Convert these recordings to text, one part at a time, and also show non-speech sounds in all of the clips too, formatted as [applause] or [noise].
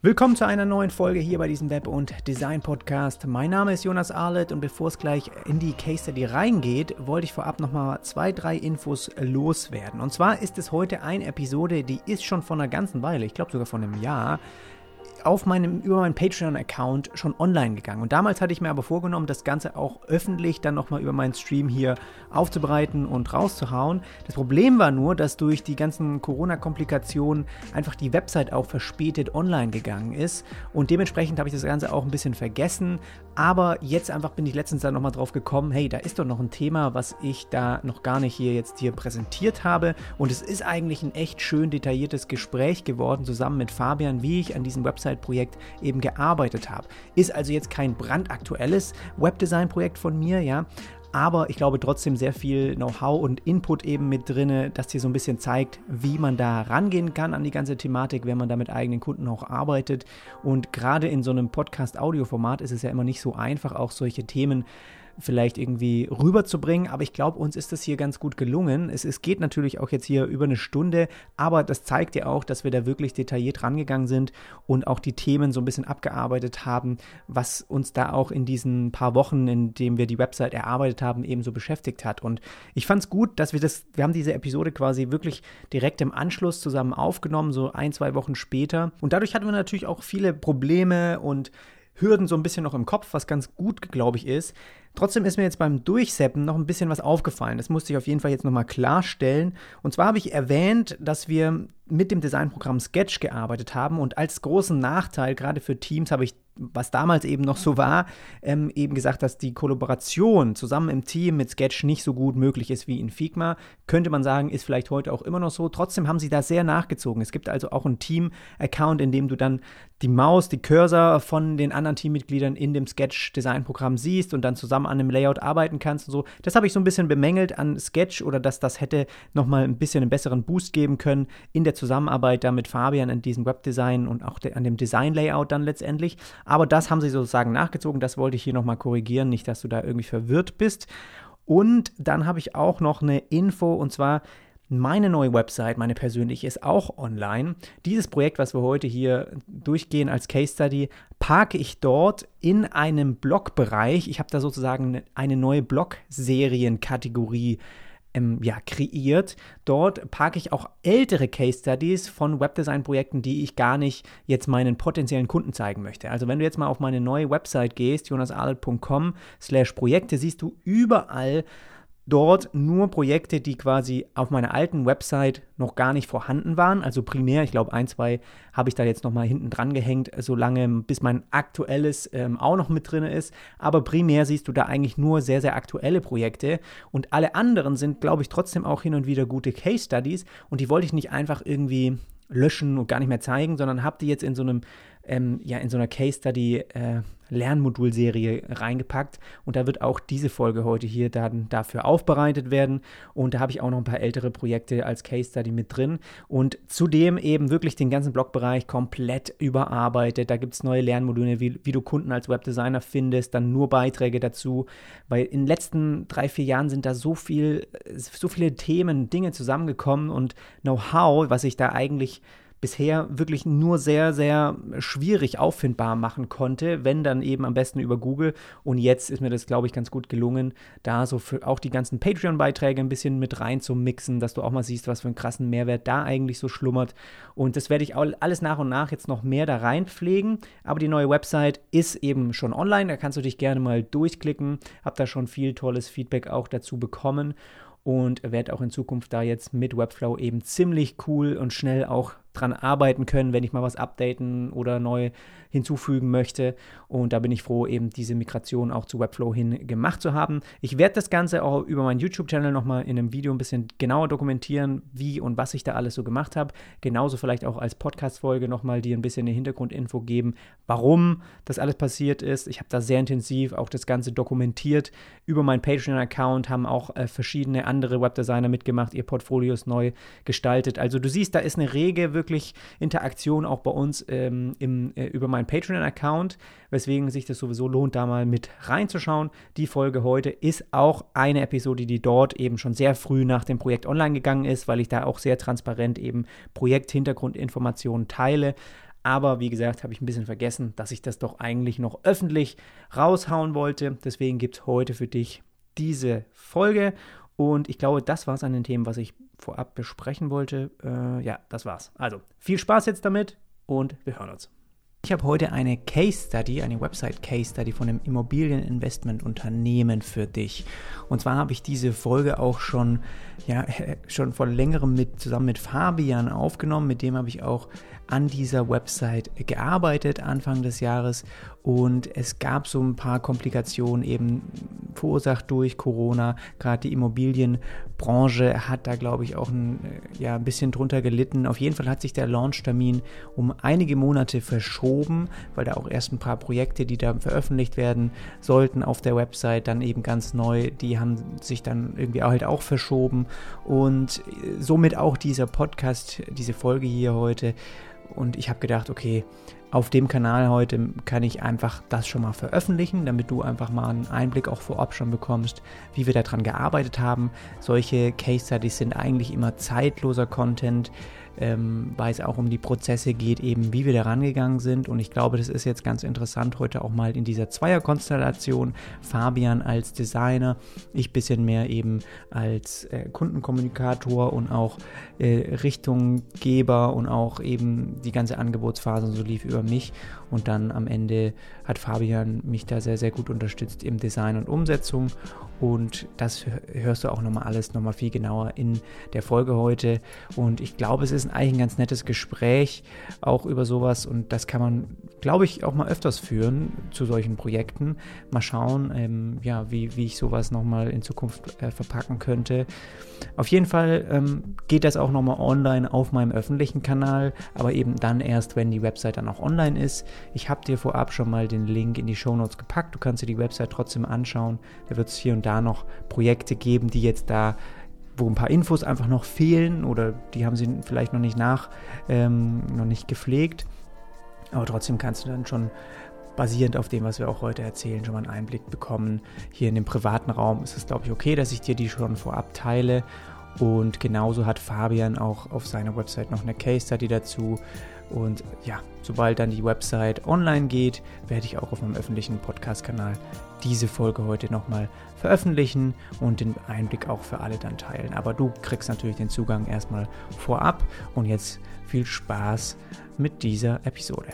Willkommen zu einer neuen Folge hier bei diesem Web- und Design-Podcast. Mein Name ist Jonas Arlett und bevor es gleich in die Case Study reingeht, wollte ich vorab nochmal zwei, drei Infos loswerden. Und zwar ist es heute eine Episode, die ist schon von einer ganzen Weile, ich glaube sogar von einem Jahr, auf meinem, über meinen Patreon-Account schon online gegangen. Und damals hatte ich mir aber vorgenommen, das Ganze auch öffentlich dann nochmal über meinen Stream hier aufzubereiten und rauszuhauen. Das Problem war nur, dass durch die ganzen Corona-Komplikationen einfach die Website auch verspätet online gegangen ist. Und dementsprechend habe ich das Ganze auch ein bisschen vergessen. Aber jetzt einfach bin ich letztens dann nochmal drauf gekommen, hey, da ist doch noch ein Thema, was ich da noch gar nicht hier jetzt hier präsentiert habe. Und es ist eigentlich ein echt schön detailliertes Gespräch geworden, zusammen mit Fabian, wie ich an diesem Website-Projekt eben gearbeitet habe. Ist also jetzt kein brandaktuelles Webdesign-Projekt von mir, ja, aber ich glaube trotzdem sehr viel Know-how und Input eben mit drin, das dir so ein bisschen zeigt, wie man da rangehen kann an die ganze Thematik, wenn man da mit eigenen Kunden auch arbeitet. Und gerade in so einem Podcast-Audio-Format ist es ja immer nicht so einfach, auch solche Themen vielleicht irgendwie rüberzubringen. Aber ich glaube, uns ist das hier ganz gut gelungen. Es, es geht natürlich auch jetzt hier über eine Stunde, aber das zeigt ja auch, dass wir da wirklich detailliert rangegangen sind und auch die Themen so ein bisschen abgearbeitet haben, was uns da auch in diesen paar Wochen, in denen wir die Website erarbeitet haben, eben so beschäftigt hat. Und ich fand es gut, dass wir das, wir haben diese Episode quasi wirklich direkt im Anschluss zusammen aufgenommen, so ein, zwei Wochen später. Und dadurch hatten wir natürlich auch viele Probleme und Hürden so ein bisschen noch im Kopf, was ganz gut, glaube ich, ist. Trotzdem ist mir jetzt beim Durchseppen noch ein bisschen was aufgefallen. Das musste ich auf jeden Fall jetzt nochmal klarstellen. Und zwar habe ich erwähnt, dass wir mit dem Designprogramm Sketch gearbeitet haben und als großen Nachteil, gerade für Teams, habe ich was damals eben noch so war, ähm, eben gesagt, dass die Kollaboration zusammen im Team mit Sketch nicht so gut möglich ist wie in Figma. Könnte man sagen, ist vielleicht heute auch immer noch so. Trotzdem haben sie da sehr nachgezogen. Es gibt also auch einen Team-Account, in dem du dann die Maus, die Cursor von den anderen Teammitgliedern in dem Sketch-Design-Programm siehst und dann zusammen an einem Layout arbeiten kannst und so. Das habe ich so ein bisschen bemängelt an Sketch oder dass das hätte nochmal ein bisschen einen besseren Boost geben können in der Zusammenarbeit da mit Fabian in diesem Webdesign und auch an dem Design-Layout dann letztendlich. Aber das haben sie sozusagen nachgezogen. Das wollte ich hier nochmal korrigieren, nicht, dass du da irgendwie verwirrt bist. Und dann habe ich auch noch eine Info und zwar meine neue Website, meine persönliche, ist auch online. Dieses Projekt, was wir heute hier durchgehen als Case Study, parke ich dort in einem Blogbereich. Ich habe da sozusagen eine neue Blog-Serien-Kategorie ähm, ja, kreiert. Dort parke ich auch ältere Case Studies von Webdesign-Projekten, die ich gar nicht jetzt meinen potenziellen Kunden zeigen möchte. Also wenn du jetzt mal auf meine neue Website gehst, jonasarlet.com slash Projekte, siehst du überall dort nur Projekte, die quasi auf meiner alten Website noch gar nicht vorhanden waren. Also primär, ich glaube, ein, zwei habe ich da jetzt nochmal hinten dran gehängt, solange bis mein aktuelles ähm, auch noch mit drin ist. Aber primär siehst du da eigentlich nur sehr, sehr aktuelle Projekte. Und alle anderen sind, glaube ich, trotzdem auch hin und wieder gute Case Studies. Und die wollte ich nicht einfach irgendwie löschen und gar nicht mehr zeigen, sondern habe die jetzt in so einem ähm, ja in so einer Case Study äh, Lernmodulserie reingepackt. Und da wird auch diese Folge heute hier dann dafür aufbereitet werden. Und da habe ich auch noch ein paar ältere Projekte als Case Study mit drin. Und zudem eben wirklich den ganzen Blogbereich komplett überarbeitet. Da gibt es neue Lernmodule, wie, wie du Kunden als Webdesigner findest, dann nur Beiträge dazu, weil in den letzten drei, vier Jahren sind da so viel, so viele Themen, Dinge zusammengekommen und Know-how, was ich da eigentlich bisher wirklich nur sehr, sehr schwierig auffindbar machen konnte, wenn dann eben am besten über Google. Und jetzt ist mir das, glaube ich, ganz gut gelungen, da so auch die ganzen Patreon-Beiträge ein bisschen mit rein zu mixen, dass du auch mal siehst, was für einen krassen Mehrwert da eigentlich so schlummert. Und das werde ich alles nach und nach jetzt noch mehr da reinpflegen. Aber die neue Website ist eben schon online, da kannst du dich gerne mal durchklicken. Hab da schon viel tolles Feedback auch dazu bekommen und werde auch in Zukunft da jetzt mit Webflow eben ziemlich cool und schnell auch dran arbeiten können, wenn ich mal was updaten oder neu hinzufügen möchte. Und da bin ich froh, eben diese Migration auch zu Webflow hin gemacht zu haben. Ich werde das Ganze auch über meinen YouTube-Channel nochmal in einem Video ein bisschen genauer dokumentieren, wie und was ich da alles so gemacht habe. Genauso vielleicht auch als Podcast-Folge nochmal dir ein bisschen eine Hintergrundinfo geben, warum das alles passiert ist. Ich habe da sehr intensiv auch das Ganze dokumentiert über meinen Patreon-Account, haben auch äh, verschiedene andere Webdesigner mitgemacht, ihr Portfolios neu gestaltet. Also du siehst, da ist eine rege wirklich Interaktion auch bei uns ähm, im, äh, über meinen Patreon-Account, weswegen sich das sowieso lohnt, da mal mit reinzuschauen. Die Folge heute ist auch eine Episode, die dort eben schon sehr früh nach dem Projekt online gegangen ist, weil ich da auch sehr transparent eben Projekthintergrundinformationen teile. Aber wie gesagt, habe ich ein bisschen vergessen, dass ich das doch eigentlich noch öffentlich raushauen wollte. Deswegen gibt es heute für dich diese Folge. Und ich glaube, das war es an den Themen, was ich vorab besprechen wollte. Äh, ja, das war's. Also viel Spaß jetzt damit und wir hören uns. Ich habe heute eine Case Study, eine Website Case Study von einem Immobilieninvestmentunternehmen für dich. Und zwar habe ich diese Folge auch schon, ja, [laughs] schon vor längerem mit, zusammen mit Fabian aufgenommen. Mit dem habe ich auch an dieser Website gearbeitet Anfang des Jahres und es gab so ein paar Komplikationen eben verursacht durch Corona. Gerade die Immobilienbranche hat da, glaube ich, auch ein, äh, ja, ein bisschen drunter gelitten. Auf jeden Fall hat sich der Launchtermin um einige Monate verschoben, weil da auch erst ein paar Projekte, die da veröffentlicht werden sollten auf der Website, dann eben ganz neu, die haben sich dann irgendwie halt auch verschoben und äh, somit auch dieser Podcast, diese Folge hier heute und ich habe gedacht, okay, auf dem Kanal heute kann ich einfach das schon mal veröffentlichen, damit du einfach mal einen Einblick auch vorab schon bekommst, wie wir daran gearbeitet haben. Solche Case Studies sind eigentlich immer zeitloser Content, ähm, weil es auch um die Prozesse geht, eben wie wir da rangegangen sind. Und ich glaube, das ist jetzt ganz interessant heute auch mal in dieser Zweierkonstellation. Fabian als Designer, ich bisschen mehr eben als äh, Kundenkommunikator und auch äh, Richtunggeber und auch eben die ganze Angebotsphase so lief über mich. Und dann am Ende hat Fabian mich da sehr, sehr gut unterstützt im Design und Umsetzung. Und das hörst du auch nochmal alles nochmal viel genauer in der Folge heute. Und ich glaube, es ist eigentlich ein ganz nettes Gespräch auch über sowas. Und das kann man, glaube ich, auch mal öfters führen zu solchen Projekten. Mal schauen, ähm, ja, wie, wie ich sowas nochmal in Zukunft äh, verpacken könnte. Auf jeden Fall ähm, geht das auch nochmal online auf meinem öffentlichen Kanal, aber eben dann erst, wenn die Website dann auch online ist. Ich habe dir vorab schon mal den Link in die Show Notes gepackt. Du kannst dir die Website trotzdem anschauen. Da wird es hier und da noch Projekte geben, die jetzt da wo ein paar Infos einfach noch fehlen oder die haben sie vielleicht noch nicht nach, ähm, noch nicht gepflegt. Aber trotzdem kannst du dann schon basierend auf dem, was wir auch heute erzählen, schon mal einen Einblick bekommen. Hier in dem privaten Raum ist es, glaube ich, okay, dass ich dir die schon vorab teile. Und genauso hat Fabian auch auf seiner Website noch eine Case Study dazu. Und ja, sobald dann die Website online geht, werde ich auch auf meinem öffentlichen Podcast-Kanal diese Folge heute nochmal veröffentlichen und den Einblick auch für alle dann teilen. Aber du kriegst natürlich den Zugang erstmal vorab. Und jetzt viel Spaß mit dieser Episode.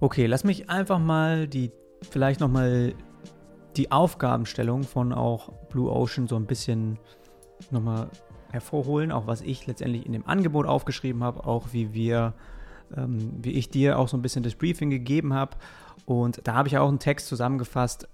Okay, lass mich einfach mal die, vielleicht nochmal die Aufgabenstellung von auch Blue Ocean so ein bisschen nochmal hervorholen, auch was ich letztendlich in dem Angebot aufgeschrieben habe, auch wie wir, ähm, wie ich dir auch so ein bisschen das Briefing gegeben habe. Und da habe ich auch einen Text zusammengefasst,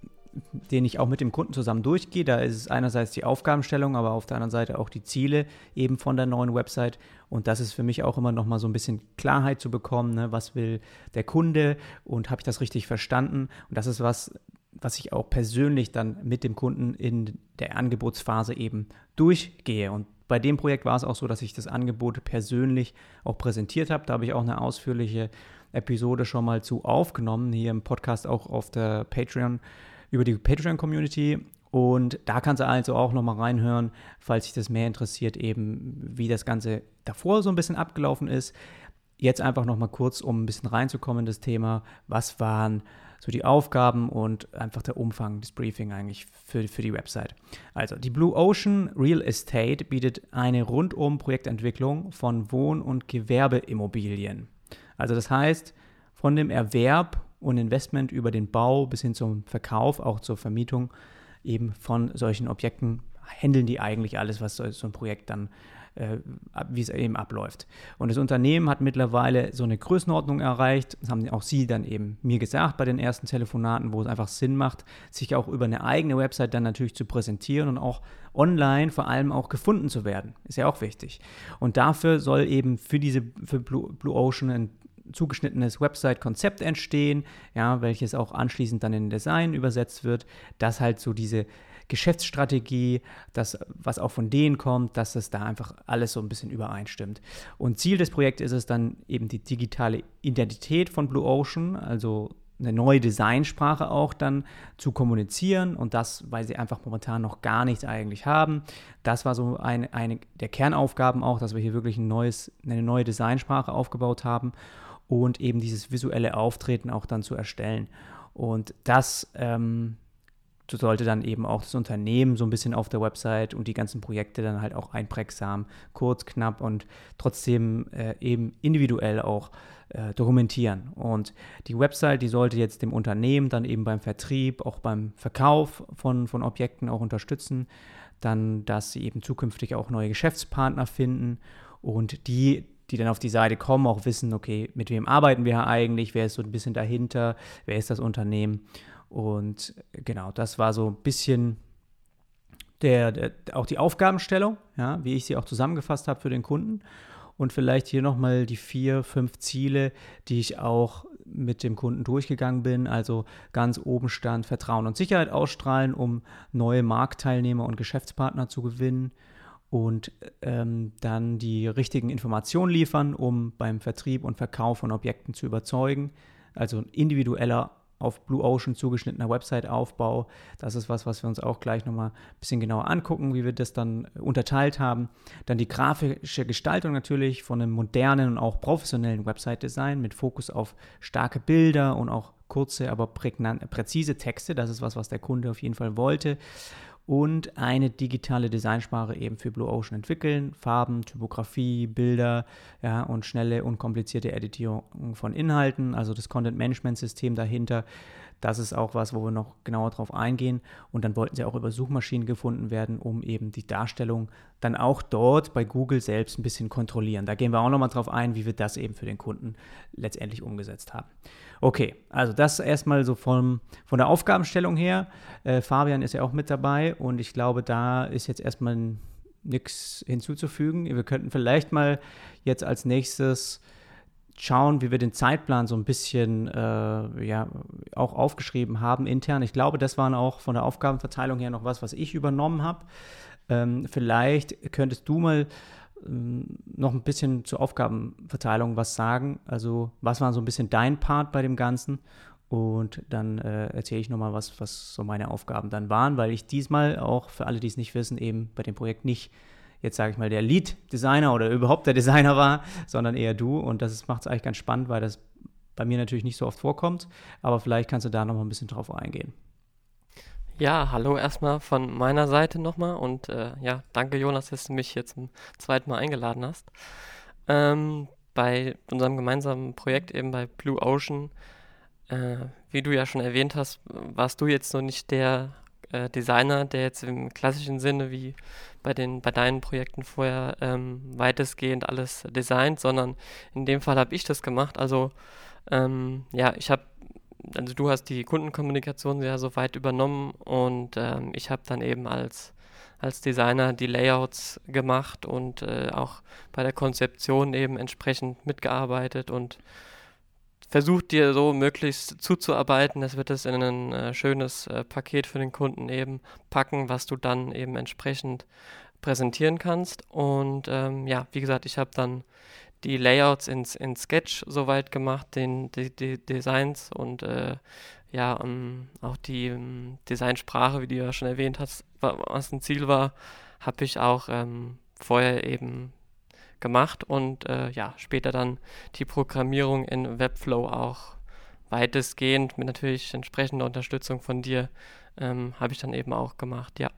den ich auch mit dem Kunden zusammen durchgehe. Da ist es einerseits die Aufgabenstellung, aber auf der anderen Seite auch die Ziele eben von der neuen Website. Und das ist für mich auch immer noch mal so ein bisschen Klarheit zu bekommen, ne? was will der Kunde und habe ich das richtig verstanden? Und das ist was, was ich auch persönlich dann mit dem Kunden in der Angebotsphase eben durchgehe. Und bei dem Projekt war es auch so, dass ich das Angebot persönlich auch präsentiert habe. Da habe ich auch eine ausführliche Episode schon mal zu aufgenommen, hier im Podcast auch auf der Patreon über die Patreon-Community. Und da kannst du also auch nochmal reinhören, falls dich das mehr interessiert, eben wie das Ganze davor so ein bisschen abgelaufen ist. Jetzt einfach nochmal kurz, um ein bisschen reinzukommen in das Thema. Was waren so die Aufgaben und einfach der Umfang des Briefing eigentlich für, für die Website. Also, die Blue Ocean Real Estate bietet eine rundum Projektentwicklung von Wohn- und Gewerbeimmobilien. Also, das heißt, von dem Erwerb und Investment über den Bau bis hin zum Verkauf, auch zur Vermietung eben von solchen Objekten, handeln die eigentlich alles, was so, ein Projekt dann, äh, wie es eben abläuft. Und das Unternehmen hat mittlerweile so eine Größenordnung erreicht, das haben auch Sie dann eben mir gesagt bei den ersten Telefonaten, wo es einfach Sinn macht, sich auch über eine eigene Website dann natürlich zu präsentieren und auch online vor allem auch gefunden zu werden. Ist ja auch wichtig. Und dafür soll eben für diese für Blue, Blue Ocean ein zugeschnittenes Website-Konzept entstehen, ja, welches auch anschließend dann in Design übersetzt wird, dass halt so diese Geschäftsstrategie, das, was auch von denen kommt, dass es da einfach alles so ein bisschen übereinstimmt. Und Ziel des Projekts ist es dann eben die digitale Identität von Blue Ocean, also eine neue Designsprache auch dann zu kommunizieren und das, weil sie einfach momentan noch gar nichts eigentlich haben. Das war so eine, eine der Kernaufgaben auch, dass wir hier wirklich ein neues, eine neue Designsprache aufgebaut haben und eben dieses visuelle Auftreten auch dann zu erstellen. Und das ähm, sollte dann eben auch das Unternehmen so ein bisschen auf der Website und die ganzen Projekte dann halt auch einprägsam, kurz, knapp und trotzdem äh, eben individuell auch äh, dokumentieren. Und die Website, die sollte jetzt dem Unternehmen dann eben beim Vertrieb, auch beim Verkauf von, von Objekten auch unterstützen. Dann, dass sie eben zukünftig auch neue Geschäftspartner finden und die, die dann auf die Seite kommen, auch wissen, okay, mit wem arbeiten wir eigentlich, wer ist so ein bisschen dahinter, wer ist das Unternehmen. Und genau, das war so ein bisschen der, der, auch die Aufgabenstellung, ja, wie ich sie auch zusammengefasst habe für den Kunden. Und vielleicht hier nochmal die vier, fünf Ziele, die ich auch mit dem Kunden durchgegangen bin. Also ganz oben stand Vertrauen und Sicherheit ausstrahlen, um neue Marktteilnehmer und Geschäftspartner zu gewinnen. Und ähm, dann die richtigen Informationen liefern, um beim Vertrieb und Verkauf von Objekten zu überzeugen. Also ein individueller auf Blue Ocean zugeschnittener Website-Aufbau. Das ist was, was wir uns auch gleich nochmal ein bisschen genauer angucken, wie wir das dann unterteilt haben. Dann die grafische Gestaltung natürlich von einem modernen und auch professionellen Website-Design mit Fokus auf starke Bilder und auch kurze, aber präzise Texte. Das ist was, was der Kunde auf jeden Fall wollte und eine digitale Designsprache eben für Blue Ocean entwickeln. Farben, Typografie, Bilder ja, und schnelle, unkomplizierte Editierung von Inhalten, also das Content-Management-System dahinter. Das ist auch was, wo wir noch genauer drauf eingehen. Und dann wollten sie auch über Suchmaschinen gefunden werden, um eben die Darstellung dann auch dort bei Google selbst ein bisschen kontrollieren. Da gehen wir auch nochmal drauf ein, wie wir das eben für den Kunden letztendlich umgesetzt haben. Okay, also das erstmal so vom, von der Aufgabenstellung her. Äh, Fabian ist ja auch mit dabei und ich glaube, da ist jetzt erstmal nichts hinzuzufügen. Wir könnten vielleicht mal jetzt als nächstes schauen, wie wir den Zeitplan so ein bisschen äh, ja, auch aufgeschrieben haben intern. Ich glaube, das waren auch von der Aufgabenverteilung her noch was, was ich übernommen habe. Ähm, vielleicht könntest du mal ähm, noch ein bisschen zur Aufgabenverteilung was sagen. Also was war so ein bisschen dein Part bei dem Ganzen? Und dann äh, erzähle ich nochmal was, was so meine Aufgaben dann waren, weil ich diesmal auch, für alle, die es nicht wissen, eben bei dem Projekt nicht jetzt sage ich mal der Lead-Designer oder überhaupt der Designer war, sondern eher du. Und das macht es eigentlich ganz spannend, weil das bei mir natürlich nicht so oft vorkommt. Aber vielleicht kannst du da nochmal ein bisschen drauf eingehen. Ja, hallo erstmal von meiner Seite nochmal und äh, ja, danke Jonas, dass du mich jetzt zum zweiten Mal eingeladen hast. Ähm, bei unserem gemeinsamen Projekt eben bei Blue Ocean, äh, wie du ja schon erwähnt hast, warst du jetzt noch nicht der äh, Designer, der jetzt im klassischen Sinne wie bei den bei deinen Projekten vorher ähm, weitestgehend alles designt, sondern in dem Fall habe ich das gemacht. Also ähm, ja, ich habe also du hast die Kundenkommunikation ja soweit übernommen und ähm, ich habe dann eben als, als Designer die Layouts gemacht und äh, auch bei der Konzeption eben entsprechend mitgearbeitet und versucht dir so möglichst zuzuarbeiten. Das wird es in ein äh, schönes äh, Paket für den Kunden eben packen, was du dann eben entsprechend präsentieren kannst. Und ähm, ja, wie gesagt, ich habe dann die Layouts ins, in Sketch soweit gemacht, den, die, die Designs und äh, ja, um, ähm, auch die um, ähm, Designsprache, wie du ja schon erwähnt hast, was ein Ziel war, habe ich auch ähm, vorher eben gemacht und äh, ja, später dann die Programmierung in Webflow auch weitestgehend mit natürlich entsprechender Unterstützung von dir ähm, habe ich dann eben auch gemacht, ja.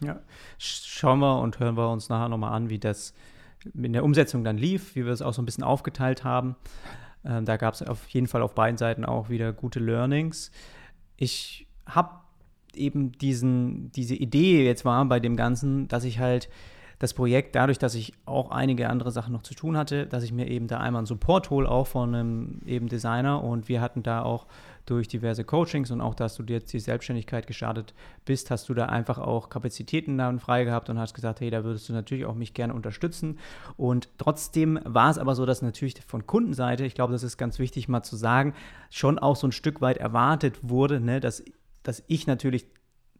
Ja, schauen wir und hören wir uns nachher nochmal an, wie das in der Umsetzung dann lief, wie wir es auch so ein bisschen aufgeteilt haben. Ähm, da gab es auf jeden Fall auf beiden Seiten auch wieder gute Learnings. Ich habe eben diesen, diese Idee jetzt war bei dem Ganzen, dass ich halt das Projekt, dadurch, dass ich auch einige andere Sachen noch zu tun hatte, dass ich mir eben da einmal einen Support hole, auch von einem eben Designer und wir hatten da auch durch diverse Coachings und auch, dass du jetzt die Selbstständigkeit gestartet bist, hast du da einfach auch Kapazitäten dann frei gehabt und hast gesagt, hey, da würdest du natürlich auch mich gerne unterstützen. Und trotzdem war es aber so, dass natürlich von Kundenseite, ich glaube, das ist ganz wichtig mal zu sagen, schon auch so ein Stück weit erwartet wurde, ne, dass, dass ich natürlich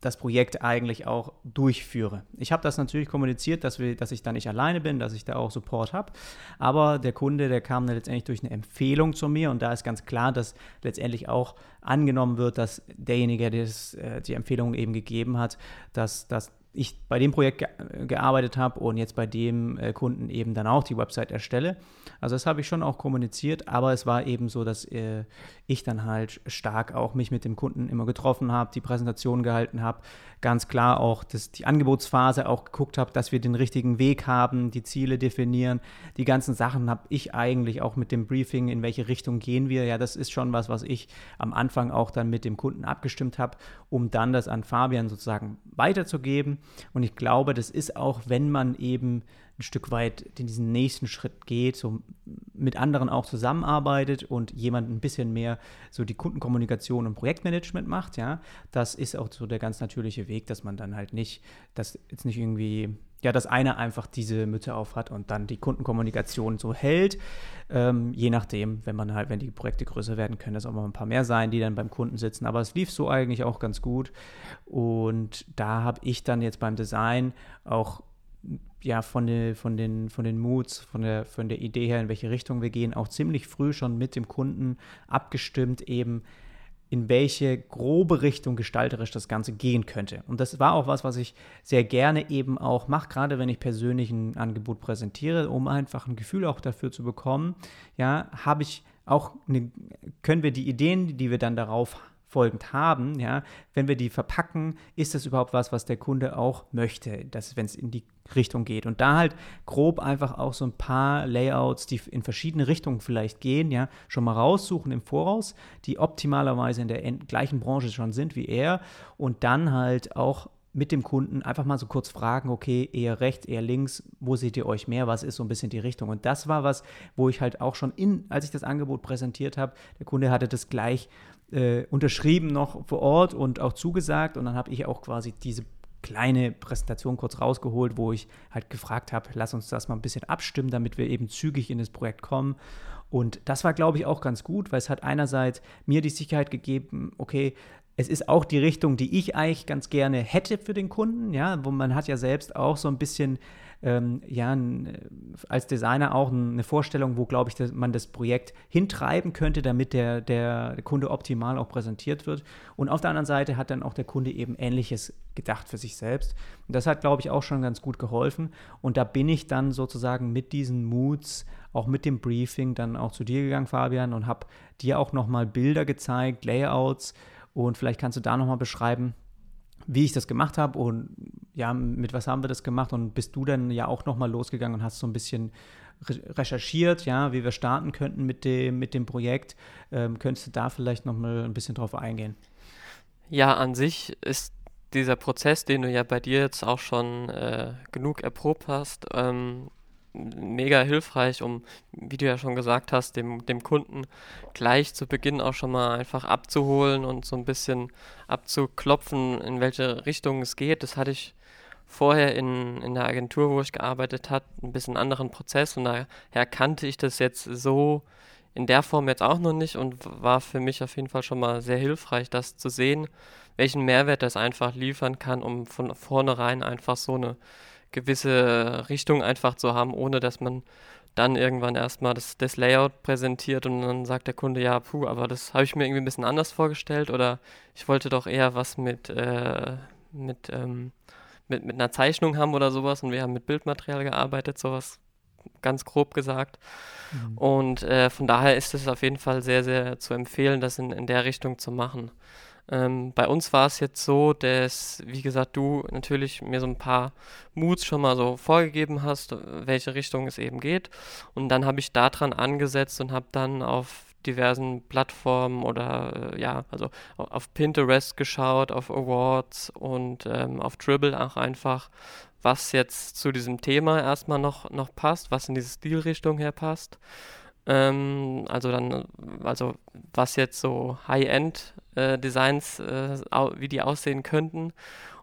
das Projekt eigentlich auch durchführe. Ich habe das natürlich kommuniziert, dass, wir, dass ich da nicht alleine bin, dass ich da auch Support habe. Aber der Kunde, der kam dann letztendlich durch eine Empfehlung zu mir und da ist ganz klar, dass letztendlich auch angenommen wird, dass derjenige, der das, äh, die Empfehlung eben gegeben hat, dass, dass ich bei dem Projekt ge gearbeitet habe und jetzt bei dem äh, Kunden eben dann auch die Website erstelle. Also das habe ich schon auch kommuniziert, aber es war eben so, dass äh, ich dann halt stark auch mich mit dem Kunden immer getroffen habe, die Präsentation gehalten habe, ganz klar auch das, die Angebotsphase auch geguckt habe, dass wir den richtigen Weg haben, die Ziele definieren. Die ganzen Sachen habe ich eigentlich auch mit dem Briefing, in welche Richtung gehen wir. Ja, das ist schon was, was ich am Anfang auch dann mit dem Kunden abgestimmt habe, um dann das an Fabian sozusagen weiterzugeben. Und ich glaube, das ist auch, wenn man eben ein Stück weit in diesen nächsten Schritt geht, so mit anderen auch zusammenarbeitet und jemand ein bisschen mehr so die Kundenkommunikation und Projektmanagement macht, ja, das ist auch so der ganz natürliche Weg, dass man dann halt nicht, dass jetzt nicht irgendwie, ja, dass einer einfach diese Mütze auf hat und dann die Kundenkommunikation so hält. Ähm, je nachdem, wenn man halt, wenn die Projekte größer werden, können das auch mal ein paar mehr sein, die dann beim Kunden sitzen. Aber es lief so eigentlich auch ganz gut. Und da habe ich dann jetzt beim Design auch ja, von, den, von, den, von den Moods, von der, von der Idee her, in welche Richtung wir gehen, auch ziemlich früh schon mit dem Kunden abgestimmt, eben in welche grobe Richtung gestalterisch das Ganze gehen könnte. Und das war auch was, was ich sehr gerne eben auch mache, gerade wenn ich persönlich ein Angebot präsentiere, um einfach ein Gefühl auch dafür zu bekommen. Ja, habe ich auch eine, können wir die Ideen, die wir dann darauf folgend haben, ja, wenn wir die verpacken, ist das überhaupt was, was der Kunde auch möchte, wenn es in die Richtung geht. Und da halt grob einfach auch so ein paar Layouts, die in verschiedene Richtungen vielleicht gehen, ja, schon mal raussuchen im Voraus, die optimalerweise in der gleichen Branche schon sind wie er und dann halt auch mit dem Kunden einfach mal so kurz fragen, okay, eher rechts, eher links, wo seht ihr euch mehr, was ist so ein bisschen die Richtung? Und das war was, wo ich halt auch schon in, als ich das Angebot präsentiert habe, der Kunde hatte das gleich äh, unterschrieben noch vor Ort und auch zugesagt. Und dann habe ich auch quasi diese kleine Präsentation kurz rausgeholt, wo ich halt gefragt habe, lass uns das mal ein bisschen abstimmen, damit wir eben zügig in das Projekt kommen. Und das war, glaube ich, auch ganz gut, weil es hat einerseits mir die Sicherheit gegeben, okay, es ist auch die Richtung, die ich eigentlich ganz gerne hätte für den Kunden, ja, wo man hat ja selbst auch so ein bisschen ähm, ja, äh, als Designer auch eine Vorstellung, wo, glaube ich, man das Projekt hintreiben könnte, damit der, der Kunde optimal auch präsentiert wird. Und auf der anderen Seite hat dann auch der Kunde eben Ähnliches gedacht für sich selbst. Und das hat, glaube ich, auch schon ganz gut geholfen. Und da bin ich dann sozusagen mit diesen Moods, auch mit dem Briefing, dann auch zu dir gegangen, Fabian, und habe dir auch nochmal Bilder gezeigt, Layouts. Und vielleicht kannst du da nochmal beschreiben, wie ich das gemacht habe und ja, mit was haben wir das gemacht und bist du dann ja auch nochmal losgegangen und hast so ein bisschen recherchiert, ja, wie wir starten könnten mit dem, mit dem Projekt. Ähm, könntest du da vielleicht nochmal ein bisschen drauf eingehen? Ja, an sich ist dieser Prozess, den du ja bei dir jetzt auch schon äh, genug erprobt hast, ähm, mega hilfreich, um, wie du ja schon gesagt hast, dem, dem Kunden gleich zu Beginn auch schon mal einfach abzuholen und so ein bisschen abzuklopfen, in welche Richtung es geht. Das hatte ich vorher in, in der Agentur, wo ich gearbeitet habe, ein bisschen anderen Prozess und daher kannte ich das jetzt so in der Form jetzt auch noch nicht und war für mich auf jeden Fall schon mal sehr hilfreich, das zu sehen, welchen Mehrwert das einfach liefern kann, um von vornherein einfach so eine gewisse Richtung einfach zu haben, ohne dass man dann irgendwann erstmal das, das Layout präsentiert und dann sagt der Kunde, ja, puh, aber das habe ich mir irgendwie ein bisschen anders vorgestellt oder ich wollte doch eher was mit, äh, mit, ähm, mit, mit einer Zeichnung haben oder sowas und wir haben mit Bildmaterial gearbeitet, sowas ganz grob gesagt. Mhm. Und äh, von daher ist es auf jeden Fall sehr, sehr zu empfehlen, das in, in der Richtung zu machen. Ähm, bei uns war es jetzt so, dass, wie gesagt, du natürlich mir so ein paar Moods schon mal so vorgegeben hast, welche Richtung es eben geht. Und dann habe ich daran angesetzt und habe dann auf diversen Plattformen oder äh, ja, also auf Pinterest geschaut, auf Awards und ähm, auf Dribble auch einfach, was jetzt zu diesem Thema erstmal noch, noch passt, was in diese Stilrichtung her passt. Ähm, also dann, also was jetzt so High-End-Designs, äh, äh, wie die aussehen könnten.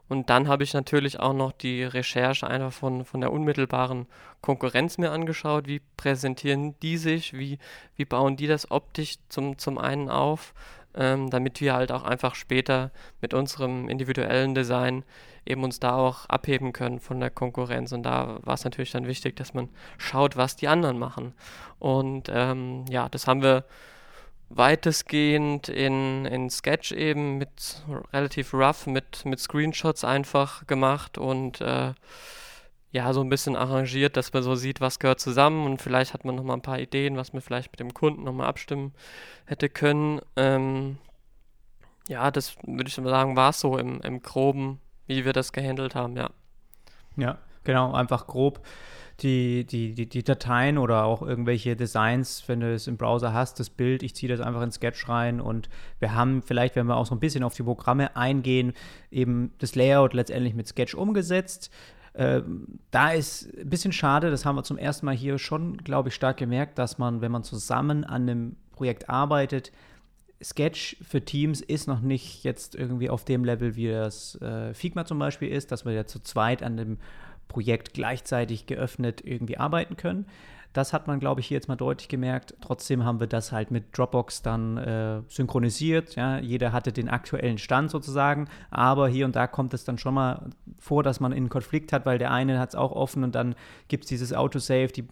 Und dann habe ich natürlich auch noch die Recherche einfach von, von der unmittelbaren Konkurrenz mir angeschaut. Wie präsentieren die sich? Wie, wie bauen die das optisch zum, zum einen auf? ähm, damit wir halt auch einfach später mit unserem individuellen Design eben uns da auch abheben können von der Konkurrenz. Und da war es natürlich dann wichtig, dass man schaut, was die anderen machen. Und ähm, ja, das haben wir weitestgehend in, in Sketch eben mit relativ rough, mit, mit Screenshots einfach gemacht und äh, ja, so ein bisschen arrangiert, dass man so sieht, was gehört zusammen und vielleicht hat man nochmal ein paar Ideen, was man vielleicht mit dem Kunden nochmal abstimmen hätte können. Ähm, ja, das würde ich sagen, war es so im, im Groben, wie wir das gehandelt haben, ja. Ja, genau, einfach grob die, die, die, die Dateien oder auch irgendwelche Designs, wenn du es im Browser hast, das Bild, ich ziehe das einfach in Sketch rein und wir haben vielleicht, wenn wir auch so ein bisschen auf die Programme eingehen, eben das Layout letztendlich mit Sketch umgesetzt. Ähm, da ist ein bisschen schade, das haben wir zum ersten Mal hier schon, glaube ich, stark gemerkt, dass man, wenn man zusammen an einem Projekt arbeitet, Sketch für Teams ist noch nicht jetzt irgendwie auf dem Level, wie das äh, Figma zum Beispiel ist, dass wir ja zu zweit an dem Projekt gleichzeitig geöffnet irgendwie arbeiten können. Das hat man, glaube ich, hier jetzt mal deutlich gemerkt. Trotzdem haben wir das halt mit Dropbox dann äh, synchronisiert. Ja? Jeder hatte den aktuellen Stand sozusagen, aber hier und da kommt es dann schon mal vor, dass man einen Konflikt hat, weil der eine hat es auch offen und dann gibt es dieses Autosave, die,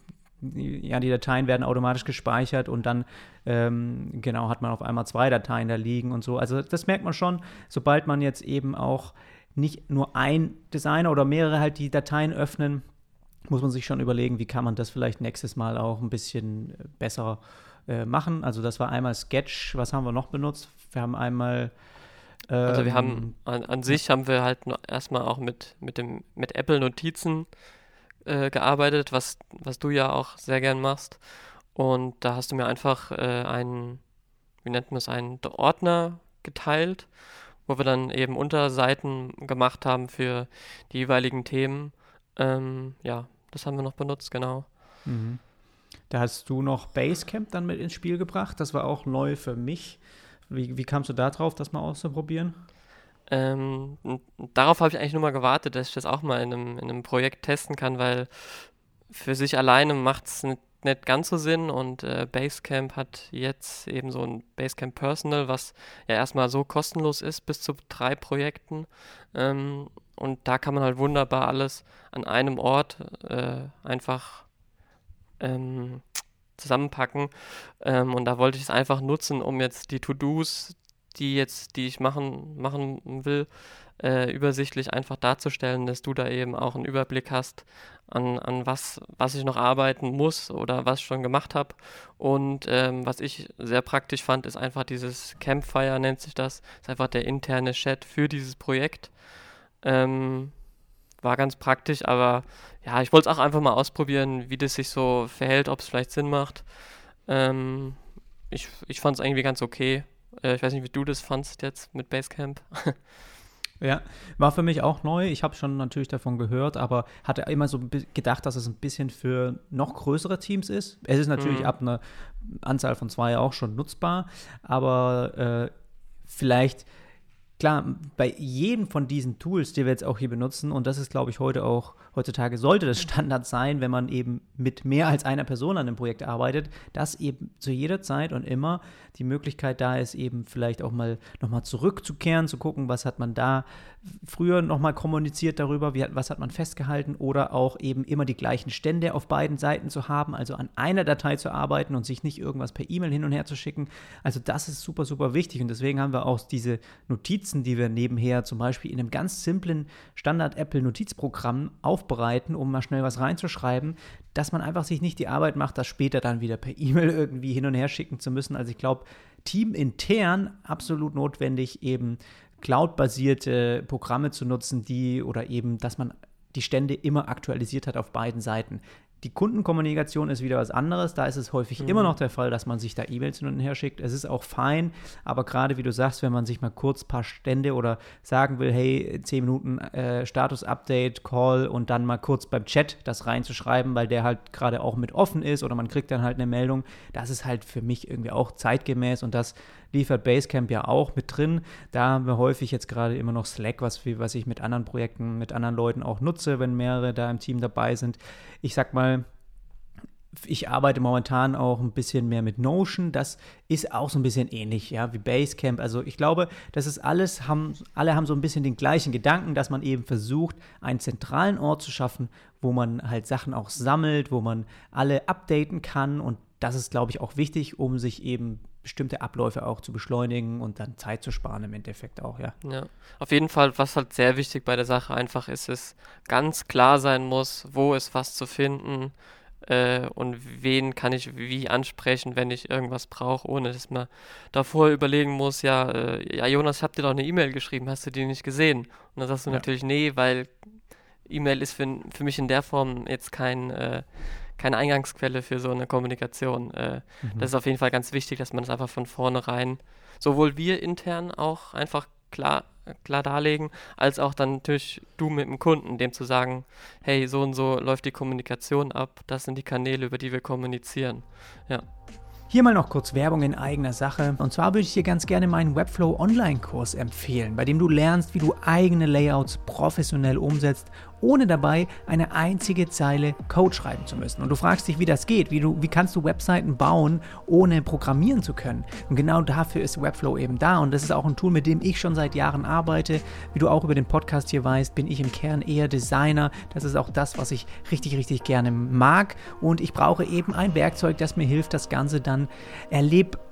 ja, die Dateien werden automatisch gespeichert und dann ähm, genau hat man auf einmal zwei Dateien da liegen und so. Also das merkt man schon, sobald man jetzt eben auch nicht nur ein Designer oder mehrere halt die Dateien öffnen, muss man sich schon überlegen, wie kann man das vielleicht nächstes Mal auch ein bisschen äh, besser äh, machen. Also das war einmal Sketch, was haben wir noch benutzt? Wir haben einmal ähm, also wir haben ähm, an, an, sich haben wir halt erstmal auch mit, mit dem mit Apple Notizen äh, gearbeitet, was, was du ja auch sehr gern machst. Und da hast du mir einfach äh, einen, wie nennt man es, einen Ordner geteilt, wo wir dann eben Unterseiten gemacht haben für die jeweiligen Themen. Ähm, ja, das haben wir noch benutzt, genau. Mhm. Da hast du noch Basecamp dann mit ins Spiel gebracht. Das war auch neu für mich. Wie, wie kamst du da drauf, das mal auszuprobieren? Ähm, darauf habe ich eigentlich nur mal gewartet, dass ich das auch mal in einem, in einem Projekt testen kann, weil für sich alleine macht es nicht, nicht, ganz so Sinn und äh, Basecamp hat jetzt eben so ein Basecamp Personal, was ja erstmal so kostenlos ist bis zu drei Projekten. Ähm, und da kann man halt wunderbar alles an einem Ort äh, einfach ähm, zusammenpacken. Ähm, und da wollte ich es einfach nutzen, um jetzt die To-Dos, die jetzt, die ich machen, machen will, äh, übersichtlich einfach darzustellen, dass du da eben auch einen Überblick hast an, an was, was ich noch arbeiten muss oder was ich schon gemacht habe. Und ähm, was ich sehr praktisch fand, ist einfach dieses Campfire, nennt sich das. Ist einfach der interne Chat für dieses Projekt. Ähm, war ganz praktisch, aber ja, ich wollte es auch einfach mal ausprobieren, wie das sich so verhält, ob es vielleicht Sinn macht. Ähm, ich ich fand es irgendwie ganz okay. Äh, ich weiß nicht, wie du das fandst jetzt mit Basecamp. [laughs] Ja, war für mich auch neu. Ich habe schon natürlich davon gehört, aber hatte immer so gedacht, dass es ein bisschen für noch größere Teams ist. Es ist natürlich mhm. ab einer Anzahl von zwei auch schon nutzbar, aber äh, vielleicht klar, bei jedem von diesen Tools, die wir jetzt auch hier benutzen, und das ist, glaube ich, heute auch, heutzutage sollte das [laughs] Standard sein, wenn man eben mit mehr als einer Person an einem Projekt arbeitet, dass eben zu jeder Zeit und immer die Möglichkeit da ist, eben vielleicht auch mal nochmal zurückzukehren, zu gucken, was hat man da früher nochmal kommuniziert darüber, wie, was hat man festgehalten oder auch eben immer die gleichen Stände auf beiden Seiten zu haben, also an einer Datei zu arbeiten und sich nicht irgendwas per E-Mail hin und her zu schicken. Also das ist super, super wichtig und deswegen haben wir auch diese Notizen, die wir nebenher zum Beispiel in einem ganz simplen Standard-Apple-Notizprogramm aufbereiten, um mal schnell was reinzuschreiben, dass man einfach sich nicht die Arbeit macht, das später dann wieder per E-Mail [laughs] irgendwie hin und her schicken zu müssen. Also ich glaube, teamintern absolut notwendig, eben cloud-basierte Programme zu nutzen, die oder eben, dass man die Stände immer aktualisiert hat auf beiden Seiten. Die Kundenkommunikation ist wieder was anderes. Da ist es häufig mhm. immer noch der Fall, dass man sich da E-Mails hin und her schickt. Es ist auch fein, aber gerade wie du sagst, wenn man sich mal kurz ein paar Stände oder sagen will, hey, 10 Minuten äh, Status-Update, Call und dann mal kurz beim Chat das reinzuschreiben, weil der halt gerade auch mit offen ist oder man kriegt dann halt eine Meldung, das ist halt für mich irgendwie auch zeitgemäß und das liefert Basecamp ja auch mit drin. Da haben wir häufig jetzt gerade immer noch Slack, was, was ich mit anderen Projekten, mit anderen Leuten auch nutze, wenn mehrere da im Team dabei sind. Ich sag mal, ich arbeite momentan auch ein bisschen mehr mit Notion. Das ist auch so ein bisschen ähnlich, ja, wie Basecamp. Also ich glaube, das ist alles, haben, alle haben so ein bisschen den gleichen Gedanken, dass man eben versucht, einen zentralen Ort zu schaffen, wo man halt Sachen auch sammelt, wo man alle updaten kann. Und das ist, glaube ich, auch wichtig, um sich eben bestimmte Abläufe auch zu beschleunigen und dann Zeit zu sparen im Endeffekt auch, ja. Ja, auf jeden Fall, was halt sehr wichtig bei der Sache einfach ist, ist ganz klar sein muss, wo ist was zu finden äh, und wen kann ich wie ansprechen, wenn ich irgendwas brauche, ohne dass man davor überlegen muss, ja, äh, ja Jonas, ich habe dir doch eine E-Mail geschrieben, hast du die nicht gesehen? Und dann sagst du ja. natürlich, nee, weil E-Mail ist für, für mich in der Form jetzt kein, äh, keine Eingangsquelle für so eine Kommunikation. Äh, mhm. Das ist auf jeden Fall ganz wichtig, dass man das einfach von vornherein, sowohl wir intern auch einfach klar klar darlegen, als auch dann natürlich du mit dem Kunden, dem zu sagen, hey, so und so läuft die Kommunikation ab, das sind die Kanäle, über die wir kommunizieren. Ja. Hier mal noch kurz Werbung in eigener Sache. Und zwar würde ich dir ganz gerne meinen Webflow Online-Kurs empfehlen, bei dem du lernst, wie du eigene Layouts professionell umsetzt ohne dabei eine einzige Zeile Code schreiben zu müssen. Und du fragst dich, wie das geht, wie, du, wie kannst du Webseiten bauen, ohne programmieren zu können. Und genau dafür ist Webflow eben da. Und das ist auch ein Tool, mit dem ich schon seit Jahren arbeite. Wie du auch über den Podcast hier weißt, bin ich im Kern eher Designer. Das ist auch das, was ich richtig, richtig gerne mag. Und ich brauche eben ein Werkzeug, das mir hilft, das Ganze dann erlebbar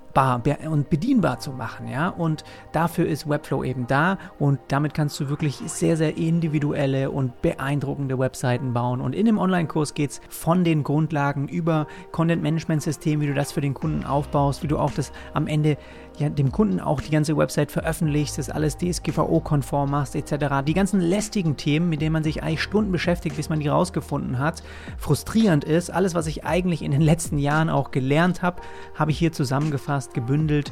und bedienbar zu machen, ja. Und dafür ist Webflow eben da und damit kannst du wirklich sehr, sehr individuelle und beeindruckende Webseiten bauen. Und in dem Online-Kurs geht es von den Grundlagen über Content-Management-System, wie du das für den Kunden aufbaust, wie du auch das am Ende ja, dem Kunden auch die ganze Website veröffentlichst, das alles DSGVO-konform machst, etc. Die ganzen lästigen Themen, mit denen man sich eigentlich Stunden beschäftigt, bis man die rausgefunden hat, frustrierend ist. Alles, was ich eigentlich in den letzten Jahren auch gelernt habe, habe ich hier zusammengefasst, gebündelt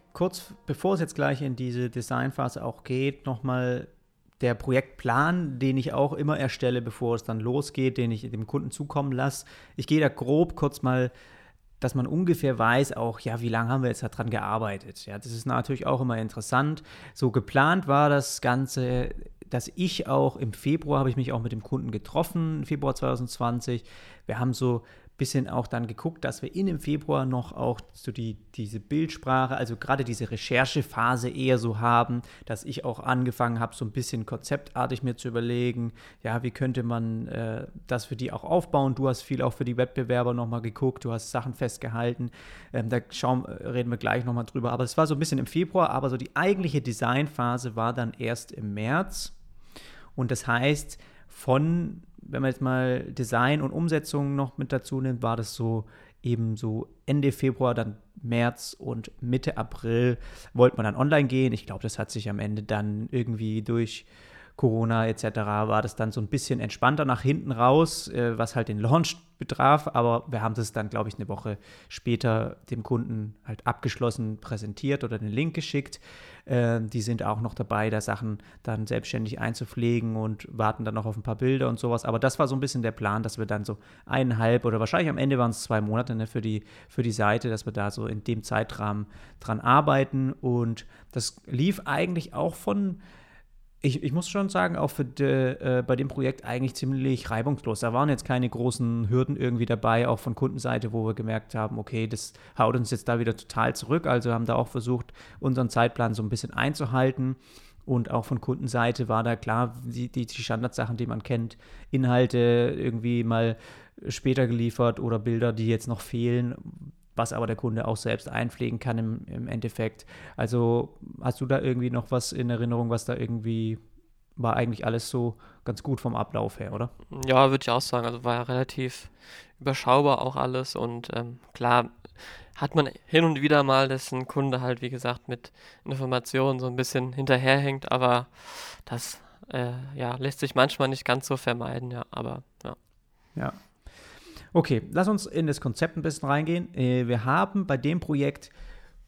kurz, bevor es jetzt gleich in diese Designphase auch geht, nochmal der Projektplan, den ich auch immer erstelle, bevor es dann losgeht, den ich dem Kunden zukommen lasse. Ich gehe da grob kurz mal, dass man ungefähr weiß, auch, ja, wie lange haben wir jetzt daran gearbeitet. Ja, das ist natürlich auch immer interessant. So geplant war das Ganze, dass ich auch im Februar habe ich mich auch mit dem Kunden getroffen, Februar 2020. Wir haben so bisschen auch dann geguckt, dass wir in dem Februar noch auch so die, diese Bildsprache, also gerade diese Recherchephase eher so haben, dass ich auch angefangen habe, so ein bisschen konzeptartig mir zu überlegen, ja, wie könnte man äh, das für die auch aufbauen. Du hast viel auch für die Wettbewerber nochmal geguckt, du hast Sachen festgehalten. Ähm, da schauen, reden wir gleich nochmal drüber. Aber es war so ein bisschen im Februar, aber so die eigentliche Designphase war dann erst im März. Und das heißt, von wenn man jetzt mal Design und Umsetzung noch mit dazu nimmt, war das so eben so Ende Februar, dann März und Mitte April wollte man dann online gehen. Ich glaube, das hat sich am Ende dann irgendwie durch Corona etc. war das dann so ein bisschen entspannter nach hinten raus, äh, was halt den Launch betraf. Aber wir haben das dann, glaube ich, eine Woche später dem Kunden halt abgeschlossen präsentiert oder den Link geschickt. Äh, die sind auch noch dabei, da Sachen dann selbstständig einzupflegen und warten dann noch auf ein paar Bilder und sowas. Aber das war so ein bisschen der Plan, dass wir dann so eineinhalb oder wahrscheinlich am Ende waren es zwei Monate ne, für, die, für die Seite, dass wir da so in dem Zeitrahmen dran arbeiten. Und das lief eigentlich auch von ich, ich muss schon sagen, auch für de, äh, bei dem Projekt eigentlich ziemlich reibungslos. Da waren jetzt keine großen Hürden irgendwie dabei, auch von Kundenseite, wo wir gemerkt haben, okay, das haut uns jetzt da wieder total zurück. Also haben da auch versucht, unseren Zeitplan so ein bisschen einzuhalten. Und auch von Kundenseite war da klar, die, die, die Standardsachen, die man kennt, Inhalte irgendwie mal später geliefert oder Bilder, die jetzt noch fehlen, was aber der Kunde auch selbst einpflegen kann im, im Endeffekt. Also hast du da irgendwie noch was in Erinnerung, was da irgendwie war eigentlich alles so ganz gut vom Ablauf her, oder? Ja, würde ich auch sagen. Also war ja relativ überschaubar auch alles und ähm, klar hat man hin und wieder mal, dass ein Kunde halt, wie gesagt, mit Informationen so ein bisschen hinterherhängt, aber das äh, ja, lässt sich manchmal nicht ganz so vermeiden, ja, aber ja. Ja, Okay, lass uns in das Konzept ein bisschen reingehen. Äh, wir haben bei dem Projekt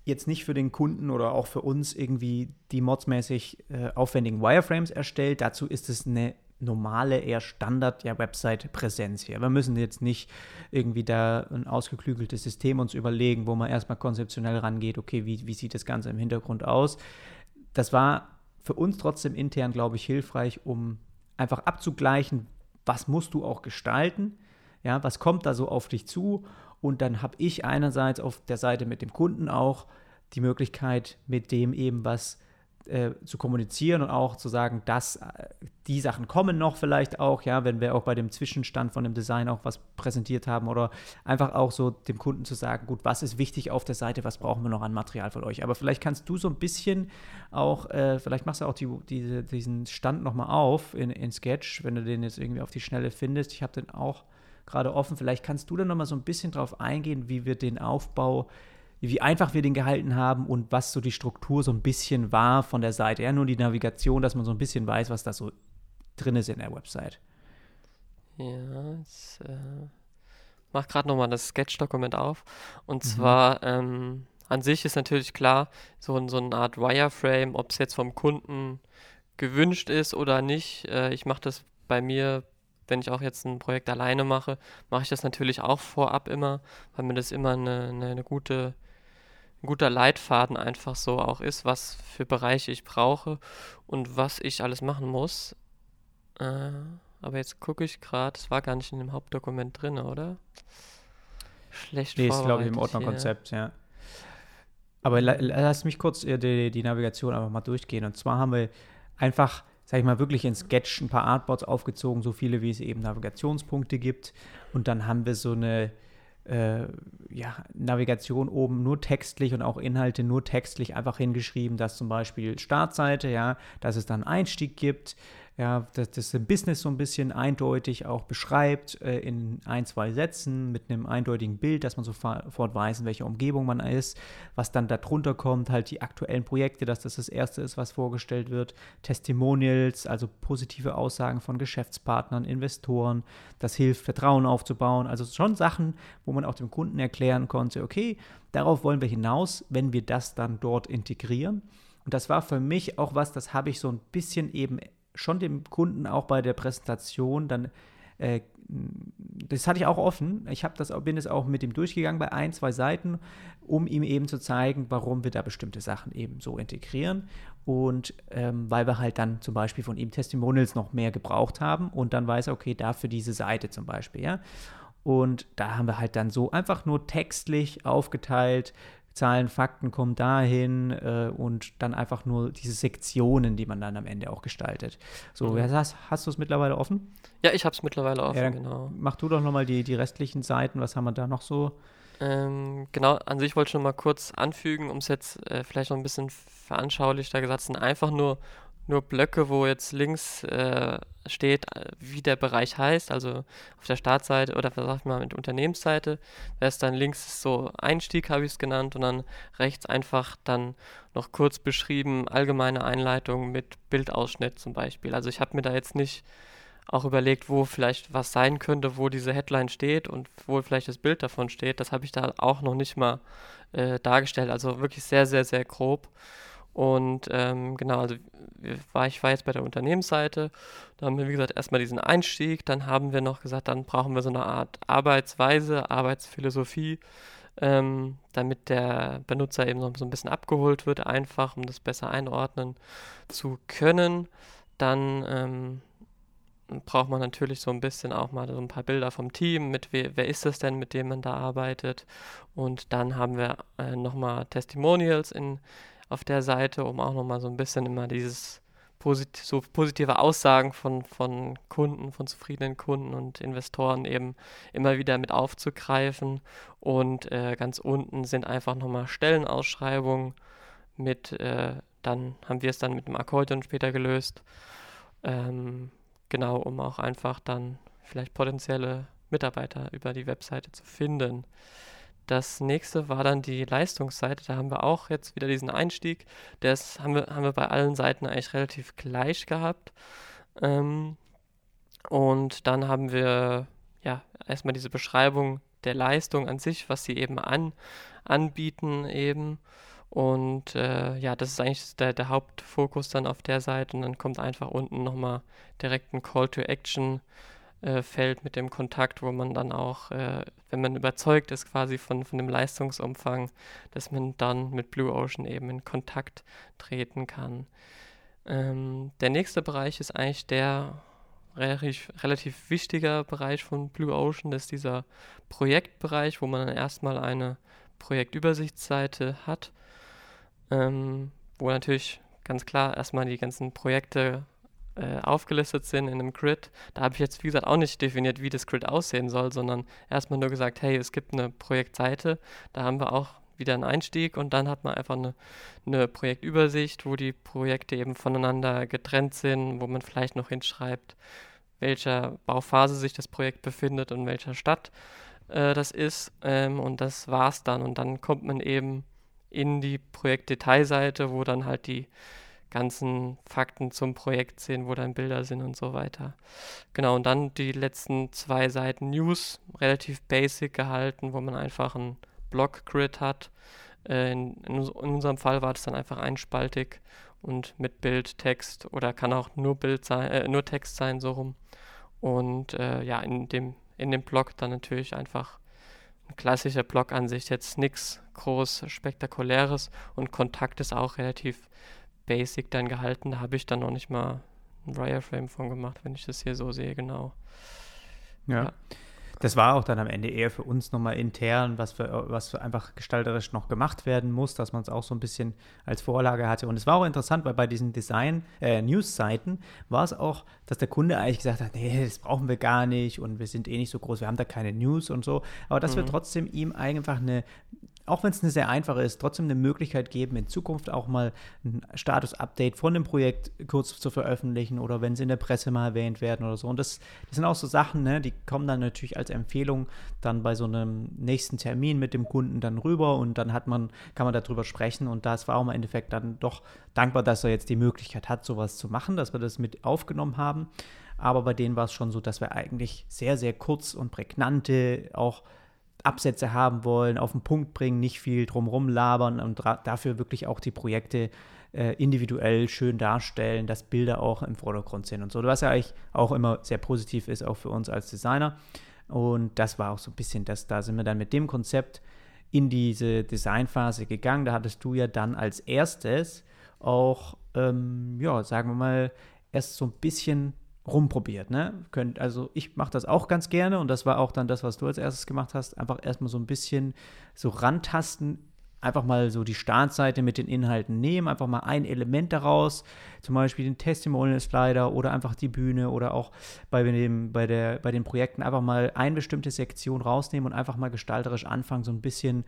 jetzt nicht für den Kunden oder auch für uns irgendwie die modsmäßig äh, aufwendigen Wireframes erstellt. Dazu ist es eine normale, eher Standard ja, Website-Präsenz hier. Wir müssen jetzt nicht irgendwie da ein ausgeklügeltes System uns überlegen, wo man erstmal konzeptionell rangeht, okay, wie, wie sieht das Ganze im Hintergrund aus. Das war für uns trotzdem intern, glaube ich, hilfreich, um einfach abzugleichen, was musst du auch gestalten, ja, was kommt da so auf dich zu und dann habe ich einerseits auf der Seite mit dem Kunden auch die Möglichkeit, mit dem eben was äh, zu kommunizieren und auch zu sagen, dass äh, die Sachen kommen noch vielleicht auch, ja, wenn wir auch bei dem Zwischenstand von dem Design auch was präsentiert haben oder einfach auch so dem Kunden zu sagen, gut, was ist wichtig auf der Seite, was brauchen wir noch an Material von euch. Aber vielleicht kannst du so ein bisschen auch, äh, vielleicht machst du auch die, die, diesen Stand nochmal auf in, in Sketch, wenn du den jetzt irgendwie auf die Schnelle findest. Ich habe den auch gerade offen. Vielleicht kannst du dann nochmal so ein bisschen drauf eingehen, wie wir den Aufbau wie einfach wir den gehalten haben und was so die Struktur so ein bisschen war von der Seite. Ja, nur die Navigation, dass man so ein bisschen weiß, was da so drin ist in der Website. Ja, ich äh, mach gerade nochmal das Sketch-Dokument auf. Und mhm. zwar, ähm, an sich ist natürlich klar, so, so eine Art Wireframe, ob es jetzt vom Kunden gewünscht ist oder nicht. Äh, ich mache das bei mir, wenn ich auch jetzt ein Projekt alleine mache, mache ich das natürlich auch vorab immer, weil mir das immer eine, eine, eine gute ein guter Leitfaden einfach so auch ist, was für Bereiche ich brauche und was ich alles machen muss. Äh, aber jetzt gucke ich gerade, es war gar nicht in dem Hauptdokument drin, oder? Schlecht Nee, ist glaube ich im Ordnerkonzept, ja. Aber la lass mich kurz äh, die, die Navigation einfach mal durchgehen. Und zwar haben wir einfach, sag ich mal, wirklich in Sketch ein paar Artboards aufgezogen, so viele wie es eben Navigationspunkte gibt. Und dann haben wir so eine äh, ja, Navigation oben nur textlich und auch Inhalte nur textlich einfach hingeschrieben, dass zum Beispiel Startseite, ja, dass es dann Einstieg gibt, ja, dass das Business so ein bisschen eindeutig auch beschreibt äh, in ein, zwei Sätzen mit einem eindeutigen Bild, dass man sofort weiß, in welcher Umgebung man ist, was dann darunter kommt, halt die aktuellen Projekte, dass das das erste ist, was vorgestellt wird, Testimonials, also positive Aussagen von Geschäftspartnern, Investoren, das hilft, Vertrauen aufzubauen, also schon Sachen, wo man auch dem Kunden erklären konnte, okay, darauf wollen wir hinaus, wenn wir das dann dort integrieren. Und das war für mich auch was, das habe ich so ein bisschen eben schon dem Kunden auch bei der Präsentation dann äh, das hatte ich auch offen. Ich habe das, bin es auch mit ihm durchgegangen bei ein, zwei Seiten, um ihm eben zu zeigen, warum wir da bestimmte Sachen eben so integrieren. Und ähm, weil wir halt dann zum Beispiel von ihm Testimonials noch mehr gebraucht haben und dann weiß er, okay, dafür diese Seite zum Beispiel, ja. Und da haben wir halt dann so einfach nur textlich aufgeteilt, Zahlen, Fakten kommen dahin äh, und dann einfach nur diese Sektionen, die man dann am Ende auch gestaltet. So, mhm. hast, hast du es mittlerweile offen? Ja, ich habe es mittlerweile offen, ja, genau. Mach du doch nochmal die, die restlichen Seiten, was haben wir da noch so? Ähm, genau, an sich wollte ich noch mal kurz anfügen, um es jetzt äh, vielleicht noch ein bisschen veranschaulichter gesagt, sind einfach nur nur Blöcke, wo jetzt links äh, steht, äh, wie der Bereich heißt, also auf der Startseite oder was sag ich mal mit Unternehmensseite, da ist dann links so Einstieg, habe ich es genannt, und dann rechts einfach dann noch kurz beschrieben, allgemeine Einleitung mit Bildausschnitt zum Beispiel. Also ich habe mir da jetzt nicht auch überlegt, wo vielleicht was sein könnte, wo diese Headline steht und wo vielleicht das Bild davon steht. Das habe ich da auch noch nicht mal äh, dargestellt. Also wirklich sehr, sehr, sehr grob. Und ähm, genau, also war, ich war jetzt bei der Unternehmensseite, da haben wir, wie gesagt, erstmal diesen Einstieg, dann haben wir noch gesagt, dann brauchen wir so eine Art Arbeitsweise, Arbeitsphilosophie, ähm, damit der Benutzer eben so ein bisschen abgeholt wird, einfach, um das besser einordnen zu können. Dann ähm, braucht man natürlich so ein bisschen auch mal so ein paar Bilder vom Team, mit wer, wer ist es denn, mit dem man da arbeitet. Und dann haben wir äh, nochmal Testimonials in auf der Seite, um auch nochmal so ein bisschen immer dieses posit so positive Aussagen von, von Kunden, von zufriedenen Kunden und Investoren eben immer wieder mit aufzugreifen. Und äh, ganz unten sind einfach nochmal Stellenausschreibungen mit, äh, dann haben wir es dann mit dem Akkordeon später gelöst. Ähm, genau, um auch einfach dann vielleicht potenzielle Mitarbeiter über die Webseite zu finden. Das nächste war dann die Leistungsseite. Da haben wir auch jetzt wieder diesen Einstieg. Das haben wir, haben wir bei allen Seiten eigentlich relativ gleich gehabt. Ähm, und dann haben wir ja, erstmal diese Beschreibung der Leistung an sich, was sie eben an, anbieten eben. Und äh, ja, das ist eigentlich der, der Hauptfokus dann auf der Seite. Und dann kommt einfach unten nochmal direkt ein Call to Action äh, Feld mit dem Kontakt, wo man dann auch, äh, wenn man überzeugt ist quasi von, von dem Leistungsumfang, dass man dann mit Blue Ocean eben in Kontakt treten kann. Ähm, der nächste Bereich ist eigentlich der relativ, relativ wichtiger Bereich von Blue Ocean, das ist dieser Projektbereich, wo man dann erstmal eine Projektübersichtsseite hat, ähm, wo natürlich ganz klar erstmal die ganzen Projekte äh, aufgelistet sind in einem Grid. Da habe ich jetzt, wie gesagt, auch nicht definiert, wie das Grid aussehen soll, sondern erstmal nur gesagt, hey, es gibt eine Projektseite, da haben wir auch wieder einen Einstieg und dann hat man einfach eine, eine Projektübersicht, wo die Projekte eben voneinander getrennt sind, wo man vielleicht noch hinschreibt, welcher Bauphase sich das Projekt befindet und welcher Stadt äh, das ist. Ähm, und das war's dann. Und dann kommt man eben in die Projektdetailseite, wo dann halt die ganzen Fakten zum Projekt sehen, wo dann Bilder sind und so weiter. Genau, und dann die letzten zwei Seiten News, relativ basic gehalten, wo man einfach ein Block-Grid hat. Äh, in, in, unserem Fall war das dann einfach einspaltig und mit Bild, Text oder kann auch nur Bild sein, äh, nur Text sein, so rum. Und äh, ja, in dem, in dem Blog dann natürlich einfach ein klassischer Blog-Ansicht, jetzt nichts groß Spektakuläres und Kontakt ist auch relativ basic dann gehalten. Da habe ich dann noch nicht mal ein Wireframe von gemacht, wenn ich das hier so sehe, genau. ja. ja das war auch dann am Ende eher für uns nochmal intern, was für, was für einfach gestalterisch noch gemacht werden muss, dass man es auch so ein bisschen als Vorlage hatte. Und es war auch interessant, weil bei diesen Design-News-Seiten äh, war es auch, dass der Kunde eigentlich gesagt hat, nee, das brauchen wir gar nicht und wir sind eh nicht so groß, wir haben da keine News und so. Aber dass mhm. wir trotzdem ihm einfach eine auch wenn es eine sehr einfache ist, trotzdem eine Möglichkeit geben, in Zukunft auch mal ein Status-Update von dem Projekt kurz zu veröffentlichen oder wenn sie in der Presse mal erwähnt werden oder so. Und das, das sind auch so Sachen, ne, die kommen dann natürlich als Empfehlung dann bei so einem nächsten Termin mit dem Kunden dann rüber und dann hat man, kann man darüber sprechen. Und das war auch im Endeffekt dann doch dankbar, dass er jetzt die Möglichkeit hat, sowas zu machen, dass wir das mit aufgenommen haben. Aber bei denen war es schon so, dass wir eigentlich sehr, sehr kurz und prägnante auch Absätze haben wollen, auf den Punkt bringen, nicht viel drumherum labern und dafür wirklich auch die Projekte äh, individuell schön darstellen, dass Bilder auch im Vordergrund sind und so, was ja eigentlich auch immer sehr positiv ist, auch für uns als Designer. Und das war auch so ein bisschen das, da sind wir dann mit dem Konzept in diese Designphase gegangen. Da hattest du ja dann als erstes auch, ähm, ja, sagen wir mal, erst so ein bisschen rumprobiert. Ne? Könnt, also ich mache das auch ganz gerne und das war auch dann das, was du als erstes gemacht hast. Einfach erstmal so ein bisschen so rantasten, einfach mal so die Startseite mit den Inhalten nehmen, einfach mal ein Element daraus, zum Beispiel den Testimonial-Slider oder einfach die Bühne oder auch bei, dem, bei, der, bei den Projekten einfach mal eine bestimmte Sektion rausnehmen und einfach mal gestalterisch anfangen, so ein bisschen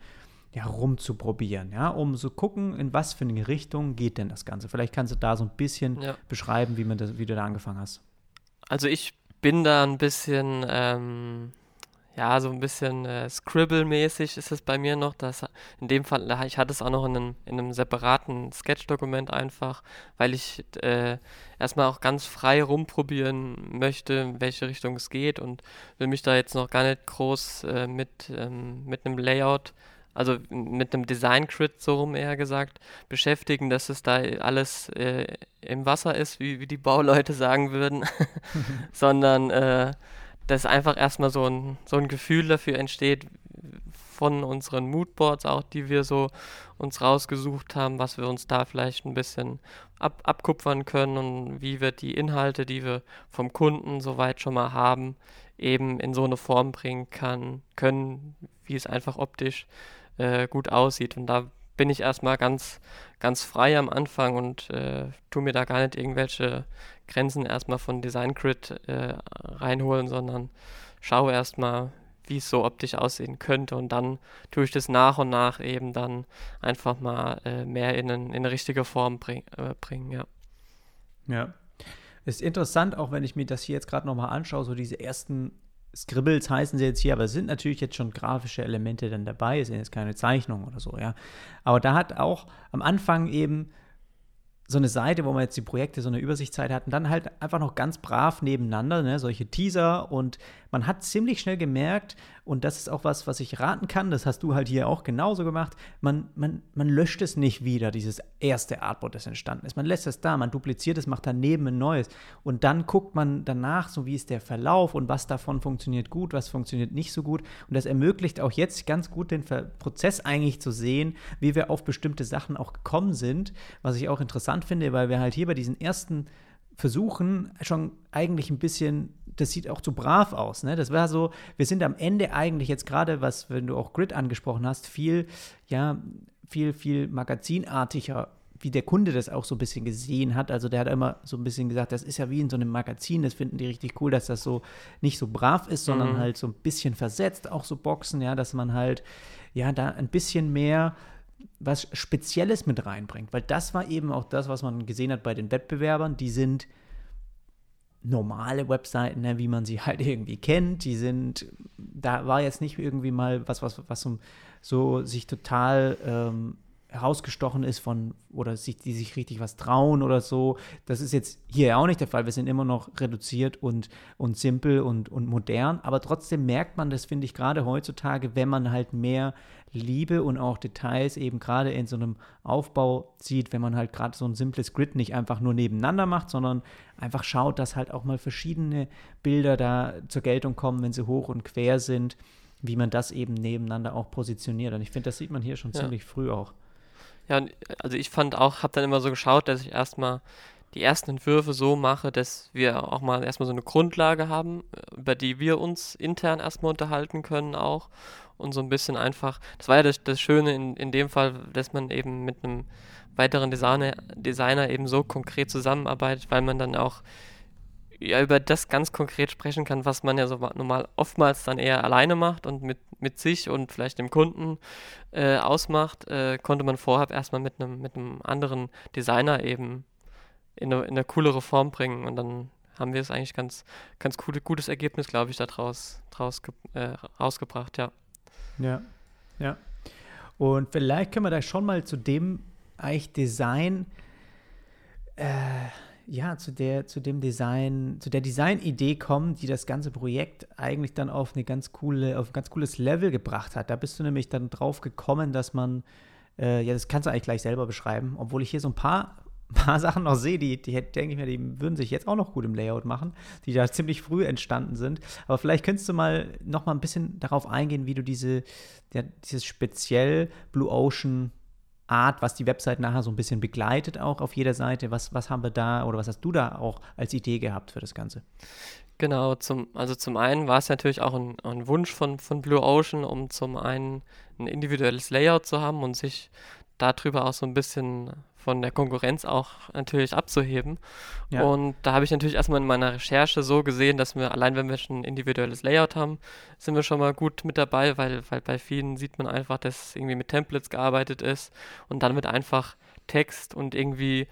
ja, rumzuprobieren, ja, um so gucken, in was für eine Richtung geht denn das Ganze. Vielleicht kannst du da so ein bisschen ja. beschreiben, wie, man das, wie du da angefangen hast. Also ich bin da ein bisschen, ähm, ja, so ein bisschen äh, Scribble-mäßig ist es bei mir noch. Dass, in dem Fall, ich hatte es auch noch in einem, in einem separaten Sketch-Dokument einfach, weil ich äh, erstmal auch ganz frei rumprobieren möchte, in welche Richtung es geht und will mich da jetzt noch gar nicht groß äh, mit, ähm, mit einem Layout also mit einem Design-Crit, so rum eher gesagt, beschäftigen, dass es da alles äh, im Wasser ist, wie, wie die Bauleute sagen würden, [laughs] sondern äh, dass einfach erstmal so ein, so ein Gefühl dafür entsteht von unseren Moodboards auch, die wir so uns rausgesucht haben, was wir uns da vielleicht ein bisschen ab, abkupfern können und wie wir die Inhalte, die wir vom Kunden soweit schon mal haben, eben in so eine Form bringen kann, können, wie es einfach optisch äh, gut aussieht. Und da bin ich erstmal ganz, ganz frei am Anfang und äh, tu mir da gar nicht irgendwelche Grenzen erstmal von Design Grid äh, reinholen, sondern schaue erstmal, wie es so optisch aussehen könnte und dann tue ich das nach und nach eben dann einfach mal äh, mehr in, in, eine richtige Form bring, äh, bringen, ja. Ja. Ist interessant, auch wenn ich mir das hier jetzt gerade nochmal anschaue, so diese ersten Scribbles heißen sie jetzt hier, aber es sind natürlich jetzt schon grafische Elemente dann dabei, es sind jetzt keine Zeichnungen oder so, ja. Aber da hat auch am Anfang eben so eine Seite, wo man jetzt die Projekte so eine Übersichtszeit hat und dann halt einfach noch ganz brav nebeneinander, ne, solche Teaser und man hat ziemlich schnell gemerkt, und das ist auch was, was ich raten kann, das hast du halt hier auch genauso gemacht, man, man, man löscht es nicht wieder, dieses erste Artboard, das entstanden ist. Man lässt es da, man dupliziert es, macht daneben ein neues und dann guckt man danach, so wie ist der Verlauf und was davon funktioniert gut, was funktioniert nicht so gut. Und das ermöglicht auch jetzt ganz gut den Prozess eigentlich zu sehen, wie wir auf bestimmte Sachen auch gekommen sind, was ich auch interessant finde, weil wir halt hier bei diesen ersten Versuchen schon eigentlich ein bisschen das sieht auch zu brav aus. Ne? Das war so, wir sind am Ende eigentlich jetzt gerade, was, wenn du auch Grid angesprochen hast, viel, ja, viel, viel magazinartiger wie der Kunde das auch so ein bisschen gesehen hat. Also der hat immer so ein bisschen gesagt, das ist ja wie in so einem Magazin, das finden die richtig cool, dass das so nicht so brav ist, sondern mhm. halt so ein bisschen versetzt, auch so Boxen, ja, dass man halt ja da ein bisschen mehr was Spezielles mit reinbringt. Weil das war eben auch das, was man gesehen hat bei den Wettbewerbern, die sind normale Webseiten, ne, wie man sie halt [laughs] irgendwie kennt. Die sind, da war jetzt nicht irgendwie mal was, was, was so, so sich total ähm, herausgestochen ist von oder sich, die sich richtig was trauen oder so. Das ist jetzt hier auch nicht der Fall. Wir sind immer noch reduziert und, und simpel und, und modern, aber trotzdem merkt man das, finde ich, gerade heutzutage, wenn man halt mehr Liebe und auch Details eben gerade in so einem Aufbau sieht, wenn man halt gerade so ein simples Grid nicht einfach nur nebeneinander macht, sondern einfach schaut, dass halt auch mal verschiedene Bilder da zur Geltung kommen, wenn sie hoch und quer sind, wie man das eben nebeneinander auch positioniert. Und ich finde, das sieht man hier schon ja. ziemlich früh auch. Ja, also ich fand auch, habe dann immer so geschaut, dass ich erstmal die ersten Entwürfe so mache, dass wir auch mal erstmal so eine Grundlage haben, über die wir uns intern erstmal unterhalten können auch. Und so ein bisschen einfach, das war ja das, das Schöne in, in dem Fall, dass man eben mit einem weiteren Designer, Designer eben so konkret zusammenarbeitet, weil man dann auch ja, über das ganz konkret sprechen kann, was man ja so normal oftmals dann eher alleine macht und mit, mit sich und vielleicht dem Kunden äh, ausmacht, äh, konnte man vorher erstmal mit einem mit anderen Designer eben in eine, in eine coolere Form bringen und dann haben wir es eigentlich ganz, ganz cool, gutes Ergebnis, glaube ich, daraus draus, äh, rausgebracht, ja. Ja, ja. Und vielleicht können wir da schon mal zu dem eigentlich Design äh, ja, zu der, zu dem Design, zu der Designidee kommen, die das ganze Projekt eigentlich dann auf eine ganz coole, auf ein ganz cooles Level gebracht hat. Da bist du nämlich dann drauf gekommen, dass man, äh, ja, das kannst du eigentlich gleich selber beschreiben, obwohl ich hier so ein paar, [laughs] paar Sachen noch sehe, die, die denke ich mir, die würden sich jetzt auch noch gut im Layout machen, die da ziemlich früh entstanden sind. Aber vielleicht könntest du mal noch mal ein bisschen darauf eingehen, wie du diese, ja, dieses speziell Blue Ocean Art, was die Website nachher so ein bisschen begleitet, auch auf jeder Seite. Was, was haben wir da oder was hast du da auch als Idee gehabt für das Ganze? Genau, zum, also zum einen war es natürlich auch ein, ein, Wunsch von, von Blue Ocean, um zum einen ein individuelles Layout zu haben und sich darüber auch so ein bisschen von der Konkurrenz auch natürlich abzuheben. Ja. Und da habe ich natürlich erstmal in meiner Recherche so gesehen, dass wir, allein wenn wir schon ein individuelles Layout haben, sind wir schon mal gut mit dabei, weil, weil bei vielen sieht man einfach, dass irgendwie mit Templates gearbeitet ist und dann wird einfach Text und irgendwie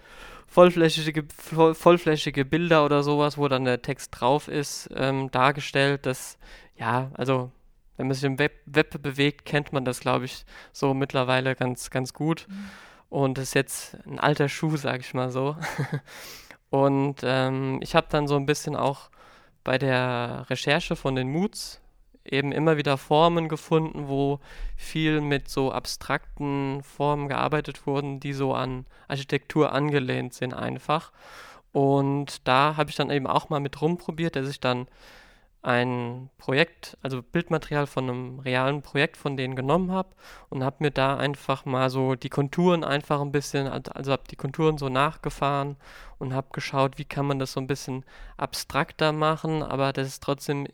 vollflächige, voll, vollflächige Bilder oder sowas, wo dann der Text drauf ist, ähm, dargestellt. Das, ja, also wenn man sich im Web, Web bewegt, kennt man das, glaube ich, so mittlerweile ganz, ganz gut. Mhm. Und das ist jetzt ein alter Schuh, sag ich mal so. [laughs] Und ähm, ich habe dann so ein bisschen auch bei der Recherche von den Moods eben immer wieder Formen gefunden, wo viel mit so abstrakten Formen gearbeitet wurden, die so an Architektur angelehnt sind einfach. Und da habe ich dann eben auch mal mit rumprobiert, dass ich dann ein Projekt, also Bildmaterial von einem realen Projekt von denen genommen habe und habe mir da einfach mal so die Konturen einfach ein bisschen, also habe die Konturen so nachgefahren und habe geschaut, wie kann man das so ein bisschen abstrakter machen, aber das ist trotzdem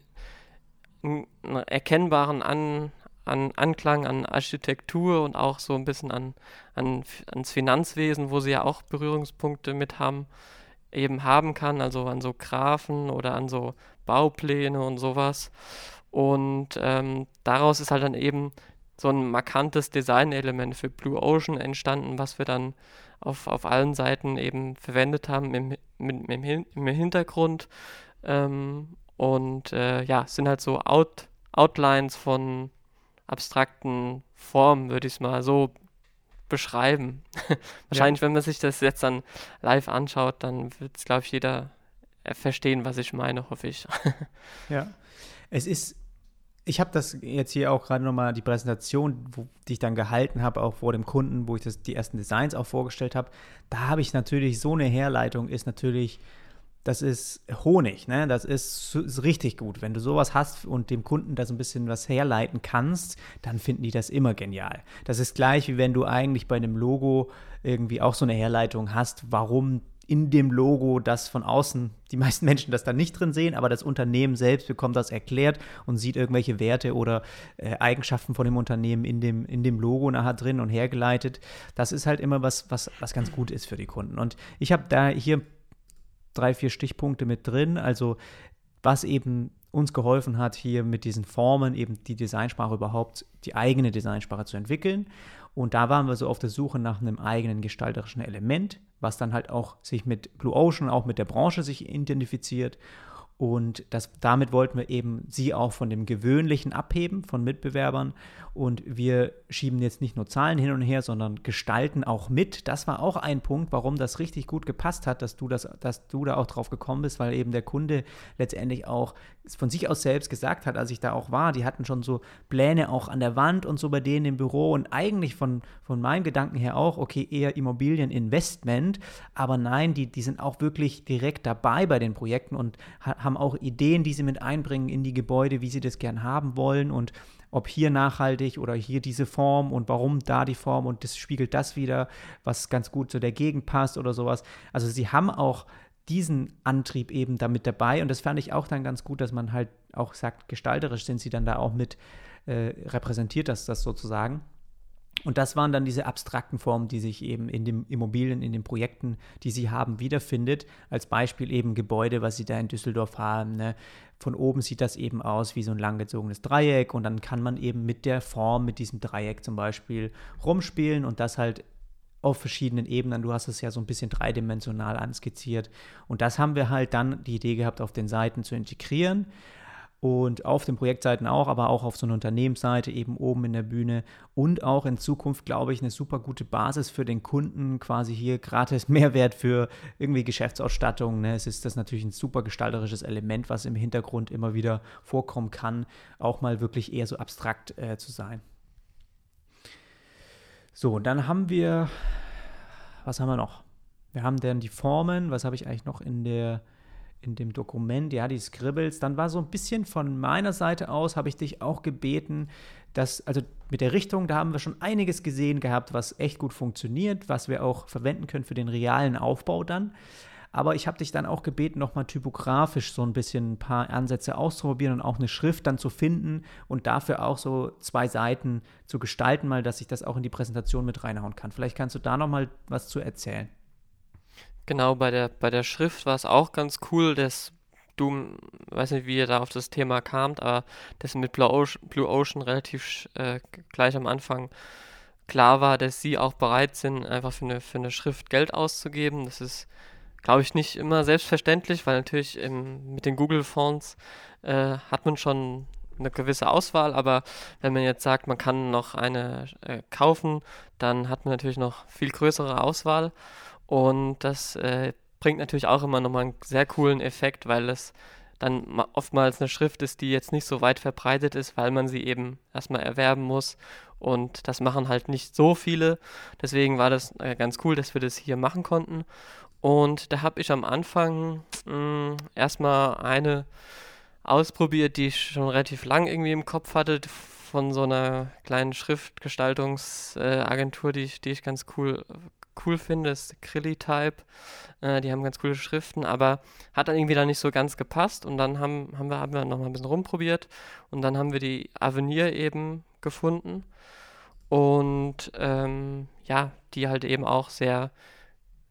einen erkennbaren an, an Anklang an Architektur und auch so ein bisschen an, an ans Finanzwesen, wo sie ja auch Berührungspunkte mit haben, eben haben kann, also an so Graphen oder an so Baupläne und sowas. Und ähm, daraus ist halt dann eben so ein markantes Designelement für Blue Ocean entstanden, was wir dann auf, auf allen Seiten eben verwendet haben im, mit, im, im Hintergrund. Ähm, und äh, ja, sind halt so Out, Outlines von abstrakten Formen, würde ich es mal so beschreiben. [laughs] Wahrscheinlich, ja. wenn man sich das jetzt dann live anschaut, dann wird es, glaube ich, jeder verstehen, was ich meine, hoffe ich. [laughs] ja, es ist, ich habe das jetzt hier auch gerade nochmal, die Präsentation, wo, die ich dann gehalten habe, auch vor dem Kunden, wo ich das, die ersten Designs auch vorgestellt habe, da habe ich natürlich so eine Herleitung, ist natürlich das ist Honig, ne? Das ist, ist, richtig gut. Wenn du sowas hast und dem Kunden da so ein bisschen was herleiten kannst, dann finden die das immer genial. Das ist gleich wie wenn du eigentlich bei einem Logo irgendwie auch so eine Herleitung hast, warum in dem Logo das von außen die meisten Menschen das dann nicht drin sehen, aber das Unternehmen selbst bekommt das erklärt und sieht irgendwelche Werte oder äh, Eigenschaften von dem Unternehmen in dem, in dem Logo nachher drin und hergeleitet. Das ist halt immer was, was, was ganz gut ist für die Kunden. Und ich habe da hier drei, vier Stichpunkte mit drin. Also was eben uns geholfen hat, hier mit diesen Formen eben die Designsprache überhaupt, die eigene Designsprache zu entwickeln. Und da waren wir so auf der Suche nach einem eigenen gestalterischen Element, was dann halt auch sich mit Blue Ocean, auch mit der Branche sich identifiziert und das, damit wollten wir eben sie auch von dem Gewöhnlichen abheben, von Mitbewerbern. Und wir schieben jetzt nicht nur Zahlen hin und her, sondern gestalten auch mit. Das war auch ein Punkt, warum das richtig gut gepasst hat, dass du, das, dass du da auch drauf gekommen bist, weil eben der Kunde letztendlich auch von sich aus selbst gesagt hat, als ich da auch war, die hatten schon so Pläne auch an der Wand und so bei denen im Büro und eigentlich von, von meinen Gedanken her auch, okay, eher Immobilieninvestment, aber nein, die, die sind auch wirklich direkt dabei bei den Projekten und haben haben auch Ideen, die sie mit einbringen in die Gebäude, wie sie das gern haben wollen und ob hier nachhaltig oder hier diese Form und warum da die Form und das spiegelt das wieder, was ganz gut zu der Gegend passt oder sowas. Also sie haben auch diesen Antrieb eben damit dabei und das fand ich auch dann ganz gut, dass man halt auch sagt, gestalterisch sind sie dann da auch mit äh, repräsentiert, das, das sozusagen. Und das waren dann diese abstrakten Formen, die sich eben in den Immobilien, in den Projekten, die sie haben, wiederfindet. Als Beispiel eben Gebäude, was sie da in Düsseldorf haben. Ne? Von oben sieht das eben aus wie so ein langgezogenes Dreieck und dann kann man eben mit der Form, mit diesem Dreieck zum Beispiel rumspielen und das halt auf verschiedenen Ebenen. Du hast es ja so ein bisschen dreidimensional anskizziert. Und das haben wir halt dann die Idee gehabt, auf den Seiten zu integrieren und auf den Projektseiten auch, aber auch auf so einer Unternehmensseite eben oben in der Bühne und auch in Zukunft, glaube ich, eine super gute Basis für den Kunden, quasi hier gratis [laughs] Mehrwert für irgendwie Geschäftsausstattung. Ne? Es ist das natürlich ein super gestalterisches Element, was im Hintergrund immer wieder vorkommen kann, auch mal wirklich eher so abstrakt äh, zu sein. So, dann haben wir, was haben wir noch? Wir haben dann die Formen, was habe ich eigentlich noch in der in dem Dokument, ja, die Scribbles, dann war so ein bisschen von meiner Seite aus, habe ich dich auch gebeten, dass, also mit der Richtung, da haben wir schon einiges gesehen gehabt, was echt gut funktioniert, was wir auch verwenden können für den realen Aufbau dann. Aber ich habe dich dann auch gebeten, nochmal typografisch so ein bisschen ein paar Ansätze auszuprobieren und auch eine Schrift dann zu finden und dafür auch so zwei Seiten zu gestalten, mal, dass ich das auch in die Präsentation mit reinhauen kann. Vielleicht kannst du da nochmal was zu erzählen. Genau, bei der, bei der Schrift war es auch ganz cool, dass du, weiß nicht, wie ihr da auf das Thema kamt, aber dass mit Blue Ocean, Blue Ocean relativ äh, gleich am Anfang klar war, dass sie auch bereit sind, einfach für eine, für eine Schrift Geld auszugeben. Das ist, glaube ich, nicht immer selbstverständlich, weil natürlich im, mit den Google-Fonts äh, hat man schon eine gewisse Auswahl, aber wenn man jetzt sagt, man kann noch eine äh, kaufen, dann hat man natürlich noch viel größere Auswahl. Und das äh, bringt natürlich auch immer nochmal einen sehr coolen Effekt, weil es dann oftmals eine Schrift ist, die jetzt nicht so weit verbreitet ist, weil man sie eben erstmal erwerben muss. Und das machen halt nicht so viele. Deswegen war das äh, ganz cool, dass wir das hier machen konnten. Und da habe ich am Anfang mh, erstmal eine ausprobiert, die ich schon relativ lang irgendwie im Kopf hatte, von so einer kleinen Schriftgestaltungsagentur, äh, die, ich, die ich ganz cool cool finde, ist Krilli-Type. Äh, die haben ganz coole Schriften, aber hat dann irgendwie da nicht so ganz gepasst. Und dann haben, haben wir, haben wir nochmal ein bisschen rumprobiert. Und dann haben wir die Avenir eben gefunden. Und ähm, ja, die halt eben auch sehr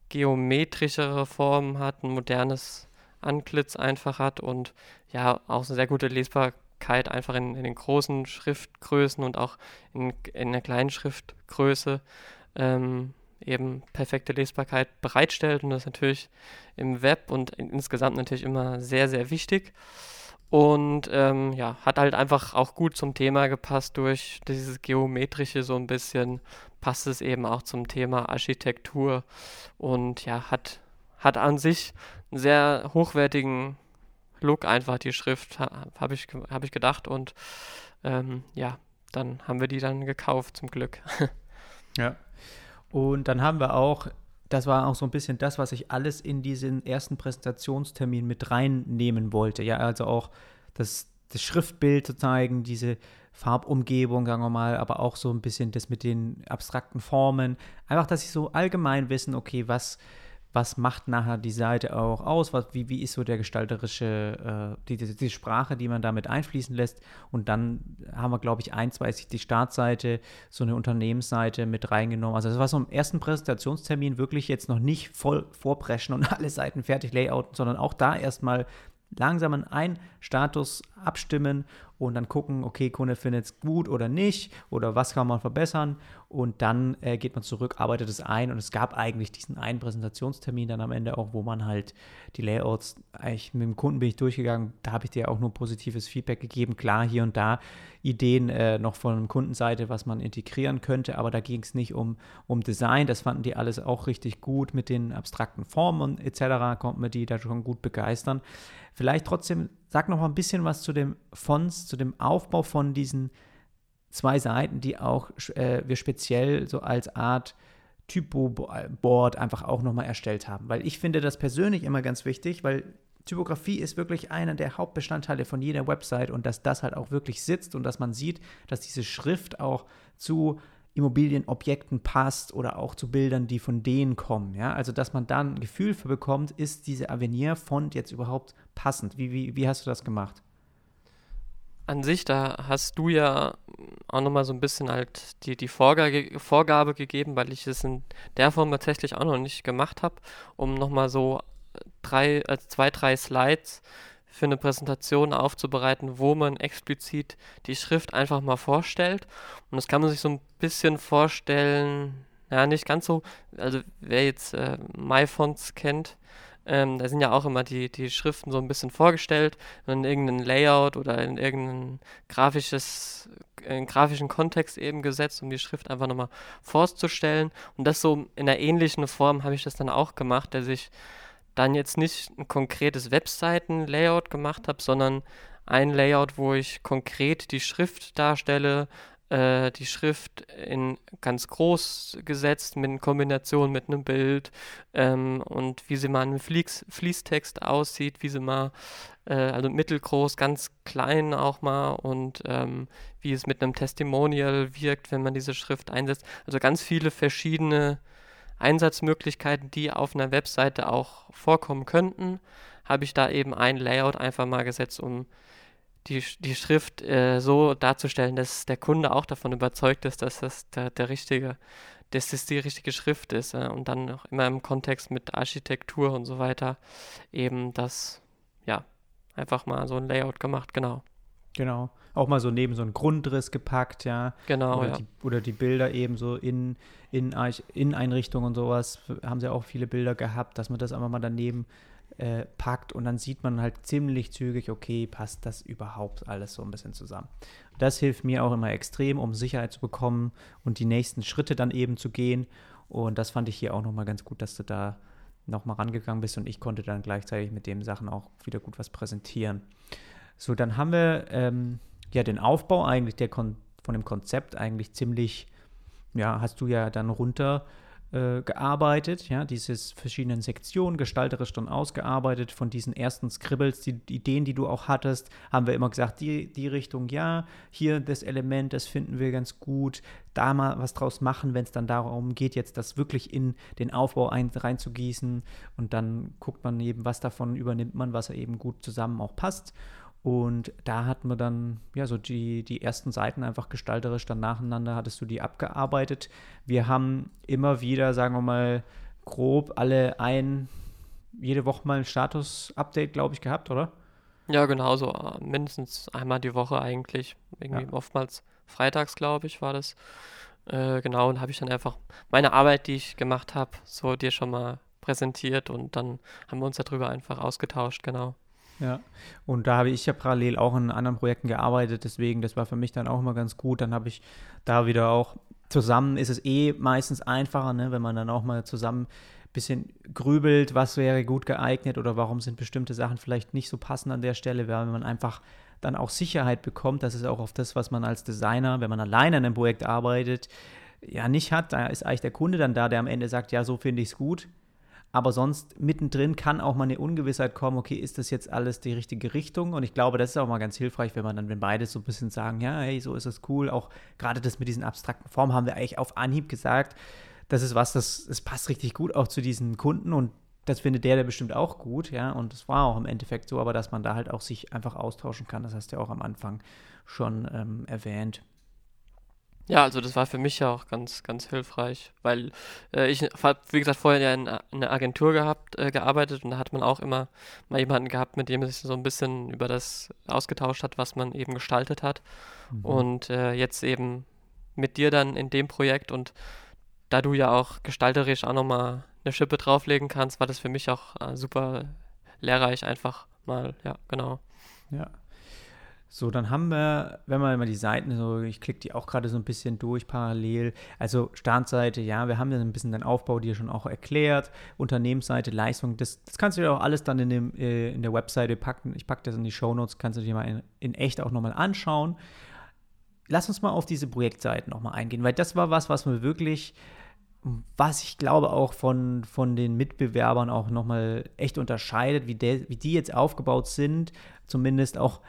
geometrischere Formen hat, ein modernes Antlitz einfach hat und ja, auch eine sehr gute Lesbarkeit einfach in, in den großen Schriftgrößen und auch in, in der kleinen Schriftgröße ähm, eben perfekte Lesbarkeit bereitstellt und das ist natürlich im Web und insgesamt natürlich immer sehr, sehr wichtig. Und ähm, ja, hat halt einfach auch gut zum Thema gepasst durch dieses Geometrische so ein bisschen, passt es eben auch zum Thema Architektur und ja, hat, hat an sich einen sehr hochwertigen Look einfach, die Schrift, habe ich, hab ich gedacht und ähm, ja, dann haben wir die dann gekauft, zum Glück. [laughs] ja. Und dann haben wir auch das war auch so ein bisschen das, was ich alles in diesen ersten Präsentationstermin mit reinnehmen wollte. Ja, also auch das, das Schriftbild zu zeigen, diese Farbumgebung, sagen wir mal, aber auch so ein bisschen das mit den abstrakten Formen. Einfach, dass sie so allgemein wissen, okay, was, was macht nachher die Seite auch aus, was, wie, wie ist so der gestalterische, äh, die, die, die, Sprache, die man damit einfließen lässt. Und dann haben wir, glaube ich, ein, zwei, die Startseite, so eine Unternehmensseite mit reingenommen. Also das war so im ersten Präsentationstermin wirklich jetzt noch nicht voll vorpreschen und [laughs] alle Seiten fertig layouten, sondern auch da erstmal langsam einen Status abstimmen und dann gucken, okay, Kunde findet es gut oder nicht oder was kann man verbessern. Und dann äh, geht man zurück, arbeitet es ein. Und es gab eigentlich diesen einen Präsentationstermin dann am Ende auch, wo man halt die Layouts, eigentlich mit dem Kunden bin ich durchgegangen, da habe ich dir auch nur positives Feedback gegeben, klar hier und da Ideen äh, noch von Kundenseite, was man integrieren könnte, aber da ging es nicht um, um Design, das fanden die alles auch richtig gut mit den abstrakten Formen etc., konnten wir die da schon gut begeistern. Vielleicht trotzdem, sag noch mal ein bisschen was zu dem Fonts, zu dem Aufbau von diesen zwei Seiten, die auch äh, wir speziell so als Art Typo-Board einfach auch nochmal erstellt haben. Weil ich finde das persönlich immer ganz wichtig, weil Typografie ist wirklich einer der Hauptbestandteile von jeder Website und dass das halt auch wirklich sitzt und dass man sieht, dass diese Schrift auch zu Immobilienobjekten passt oder auch zu Bildern, die von denen kommen. Ja? Also, dass man da ein Gefühl für bekommt, ist diese Avenir-Font jetzt überhaupt passend? Wie, wie, wie hast du das gemacht? An sich, da hast du ja auch nochmal so ein bisschen halt die, die Vorgabe, Vorgabe gegeben, weil ich es in der Form tatsächlich auch noch nicht gemacht habe, um nochmal so drei, also zwei, drei Slides für eine Präsentation aufzubereiten, wo man explizit die Schrift einfach mal vorstellt. Und das kann man sich so ein bisschen vorstellen, ja, nicht ganz so, also wer jetzt äh, MyFonts kennt, ähm, da sind ja auch immer die, die Schriften so ein bisschen vorgestellt, in irgendein Layout oder in irgendein grafisches, in grafischen Kontext eben gesetzt, um die Schrift einfach nochmal vorzustellen. Und das so in einer ähnlichen Form habe ich das dann auch gemacht, dass ich dann jetzt nicht ein konkretes Webseiten-Layout gemacht habe, sondern ein Layout, wo ich konkret die Schrift darstelle, äh, die Schrift in ganz groß gesetzt mit in Kombination mit einem Bild ähm, und wie sie mal im Fließ, Fließtext aussieht, wie sie mal, äh, also mittelgroß, ganz klein auch mal und ähm, wie es mit einem Testimonial wirkt, wenn man diese Schrift einsetzt. Also ganz viele verschiedene Einsatzmöglichkeiten, die auf einer Webseite auch vorkommen könnten, habe ich da eben ein Layout einfach mal gesetzt, um die, die Schrift äh, so darzustellen, dass der Kunde auch davon überzeugt ist, dass das der, der richtige, dass das die richtige Schrift ist. Äh, und dann auch immer im Kontext mit Architektur und so weiter eben das, ja, einfach mal so ein Layout gemacht, genau. Genau. Auch mal so neben so einen Grundriss gepackt, ja. Genau. Oder, ja. die, oder die Bilder eben so in, in, in Einrichtungen und sowas. Haben sie auch viele Bilder gehabt, dass man das einfach mal daneben äh, packt und dann sieht man halt ziemlich zügig, okay, passt das überhaupt alles so ein bisschen zusammen. Das hilft mir auch immer extrem, um Sicherheit zu bekommen und die nächsten Schritte dann eben zu gehen. Und das fand ich hier auch nochmal ganz gut, dass du da nochmal rangegangen bist und ich konnte dann gleichzeitig mit den Sachen auch wieder gut was präsentieren. So, dann haben wir ähm, ja den Aufbau eigentlich der Kon von dem Konzept eigentlich ziemlich, ja, hast du ja dann runter äh, gearbeitet, ja, diese verschiedenen Sektionen gestalterisch dann ausgearbeitet von diesen ersten Scribbles, die, die, Ideen, die du auch hattest, haben wir immer gesagt, die, die Richtung, ja, hier das Element, das finden wir ganz gut, da mal was draus machen, wenn es dann darum geht, jetzt das wirklich in den Aufbau ein, reinzugießen und dann guckt man eben, was davon übernimmt man, was eben gut zusammen auch passt und da hatten wir dann, ja, so die, die ersten Seiten einfach gestalterisch dann nacheinander, hattest du die abgearbeitet. Wir haben immer wieder, sagen wir mal, grob alle ein, jede Woche mal ein Status-Update, glaube ich, gehabt, oder? Ja, genau, so äh, mindestens einmal die Woche eigentlich. Irgendwie ja. oftmals freitags, glaube ich, war das. Äh, genau, und habe ich dann einfach meine Arbeit, die ich gemacht habe, so dir schon mal präsentiert und dann haben wir uns darüber einfach ausgetauscht, genau. Ja, und da habe ich ja parallel auch in anderen Projekten gearbeitet, deswegen, das war für mich dann auch immer ganz gut. Dann habe ich da wieder auch zusammen, ist es eh meistens einfacher, ne, wenn man dann auch mal zusammen ein bisschen grübelt, was wäre gut geeignet oder warum sind bestimmte Sachen vielleicht nicht so passend an der Stelle, weil man einfach dann auch Sicherheit bekommt. Das ist auch auf das, was man als Designer, wenn man alleine an einem Projekt arbeitet, ja nicht hat. Da ist eigentlich der Kunde dann da, der am Ende sagt, ja, so finde ich es gut. Aber sonst mittendrin kann auch mal eine Ungewissheit kommen, okay, ist das jetzt alles die richtige Richtung? Und ich glaube, das ist auch mal ganz hilfreich, wenn man dann, wenn beide so ein bisschen sagen, ja, hey, so ist es cool. Auch gerade das mit diesen abstrakten Formen haben wir eigentlich auf Anhieb gesagt. Das ist was, das, das passt richtig gut auch zu diesen Kunden und das findet der, der bestimmt auch gut, ja. Und das war auch im Endeffekt so, aber dass man da halt auch sich einfach austauschen kann, das hast du ja auch am Anfang schon ähm, erwähnt. Ja, also das war für mich ja auch ganz, ganz hilfreich, weil äh, ich habe, wie gesagt, vorher ja in, in einer Agentur gehabt, äh, gearbeitet und da hat man auch immer mal jemanden gehabt, mit dem man sich so ein bisschen über das ausgetauscht hat, was man eben gestaltet hat. Mhm. Und äh, jetzt eben mit dir dann in dem Projekt und da du ja auch gestalterisch auch nochmal eine Schippe drauflegen kannst, war das für mich auch äh, super lehrreich, einfach mal, ja, genau. Ja, so, dann haben wir, wenn man mal die Seiten so, ich klicke die auch gerade so ein bisschen durch parallel. Also Startseite, ja, wir haben ja ein bisschen den Aufbau dir schon auch erklärt. Unternehmensseite, Leistung, das, das kannst du dir auch alles dann in, dem, äh, in der Webseite packen. Ich packe das in die Show Notes, kannst du dir mal in, in echt auch nochmal anschauen. Lass uns mal auf diese Projektseiten nochmal eingehen, weil das war was, was wir wirklich was ich glaube auch von, von den Mitbewerbern auch nochmal echt unterscheidet, wie, der, wie die jetzt aufgebaut sind, zumindest auch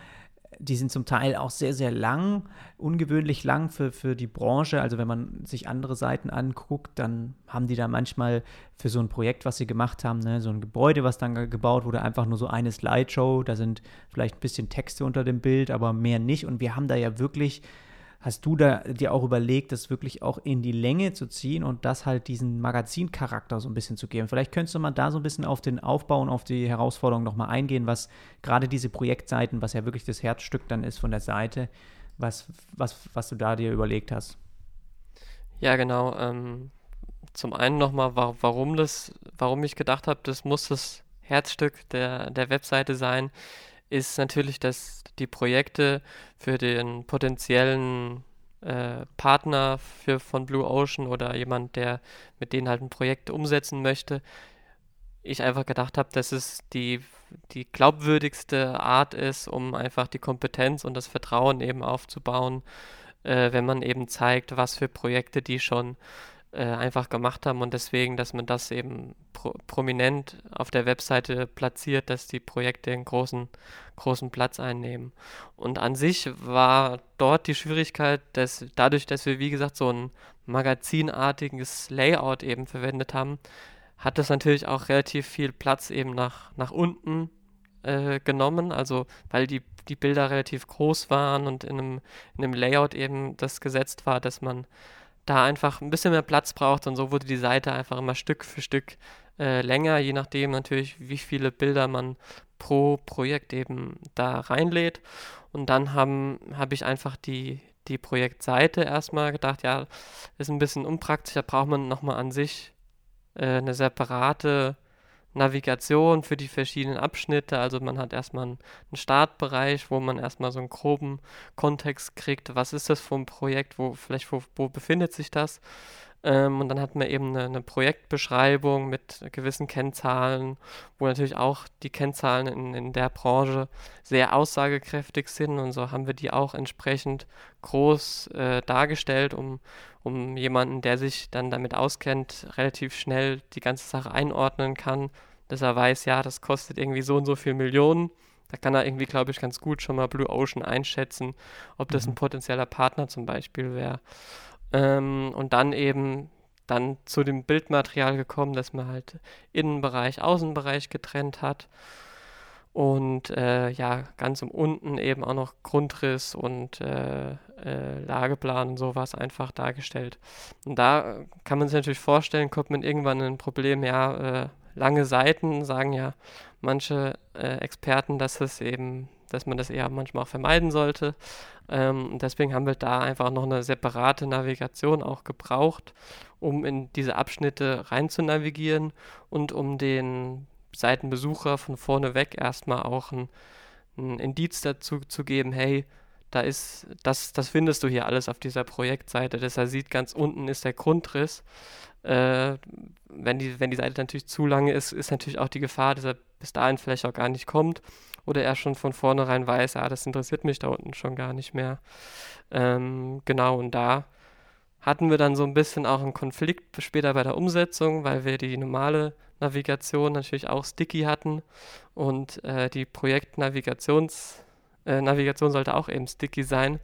die sind zum Teil auch sehr, sehr lang, ungewöhnlich lang für, für die Branche. Also wenn man sich andere Seiten anguckt, dann haben die da manchmal für so ein Projekt, was sie gemacht haben, ne, so ein Gebäude, was dann gebaut wurde, einfach nur so eine Slideshow. Da sind vielleicht ein bisschen Texte unter dem Bild, aber mehr nicht. Und wir haben da ja wirklich Hast du da dir auch überlegt, das wirklich auch in die Länge zu ziehen und das halt diesen Magazincharakter so ein bisschen zu geben? Vielleicht könntest du mal da so ein bisschen auf den Aufbau und auf die Herausforderungen nochmal eingehen, was gerade diese Projektseiten, was ja wirklich das Herzstück dann ist von der Seite, was, was, was du da dir überlegt hast. Ja, genau. Ähm, zum einen nochmal, warum das, warum ich gedacht habe, das muss das Herzstück der, der Webseite sein ist natürlich, dass die Projekte für den potenziellen äh, Partner für, von Blue Ocean oder jemand, der mit denen halt ein Projekt umsetzen möchte, ich einfach gedacht habe, dass es die, die glaubwürdigste Art ist, um einfach die Kompetenz und das Vertrauen eben aufzubauen, äh, wenn man eben zeigt, was für Projekte die schon äh, einfach gemacht haben und deswegen, dass man das eben pro prominent auf der Webseite platziert, dass die Projekte einen großen, großen Platz einnehmen. Und an sich war dort die Schwierigkeit, dass dadurch, dass wir, wie gesagt, so ein magazinartiges Layout eben verwendet haben, hat das natürlich auch relativ viel Platz eben nach, nach unten äh, genommen, also weil die, die Bilder relativ groß waren und in einem, in einem Layout eben das gesetzt war, dass man da einfach ein bisschen mehr Platz braucht und so wurde die Seite einfach immer Stück für Stück äh, länger, je nachdem natürlich, wie viele Bilder man pro Projekt eben da reinlädt. Und dann habe hab ich einfach die, die Projektseite erstmal gedacht, ja, ist ein bisschen unpraktisch, da braucht man nochmal an sich äh, eine separate Navigation für die verschiedenen Abschnitte. Also man hat erstmal einen Startbereich, wo man erstmal so einen groben Kontext kriegt, was ist das für ein Projekt, wo vielleicht wo, wo befindet sich das. Ähm, und dann hat man eben eine, eine, Projektbeschreibung mit gewissen Kennzahlen, wo natürlich auch die Kennzahlen in, in der Branche sehr aussagekräftig sind. Und so haben wir die auch entsprechend groß äh, dargestellt, um, um jemanden, der sich dann damit auskennt, relativ schnell die ganze Sache einordnen kann, dass er weiß, ja, das kostet irgendwie so und so viel Millionen. Da kann er irgendwie, glaube ich, ganz gut schon mal Blue Ocean einschätzen, ob das ein mhm. potenzieller Partner zum Beispiel wäre. Ähm, und dann eben dann zu dem Bildmaterial gekommen, dass man halt Innenbereich, Außenbereich getrennt hat. Und äh, ja, ganz im unten eben auch noch Grundriss und äh, äh, Lageplan und sowas einfach dargestellt. Und da kann man sich natürlich vorstellen, kommt man irgendwann in ein Problem, ja, äh, lange Seiten sagen ja manche äh, Experten, dass es eben dass man das eher manchmal auch vermeiden sollte. Ähm, deswegen haben wir da einfach noch eine separate Navigation auch gebraucht, um in diese Abschnitte rein zu navigieren und um den Seitenbesucher von vorne weg erstmal auch ein, ein Indiz dazu zu geben, hey, da ist, das, das findest du hier alles auf dieser Projektseite. Er sieht, ganz unten ist der Grundriss. Äh, wenn, die, wenn die Seite natürlich zu lange ist, ist natürlich auch die Gefahr, dass er bis dahin vielleicht auch gar nicht kommt oder er schon von vornherein weiß, ah, das interessiert mich da unten schon gar nicht mehr. Ähm, genau, und da hatten wir dann so ein bisschen auch einen Konflikt später bei der Umsetzung, weil wir die normale Navigation natürlich auch sticky hatten und äh, die Projektnavigations äh, Navigation sollte auch eben sticky sein.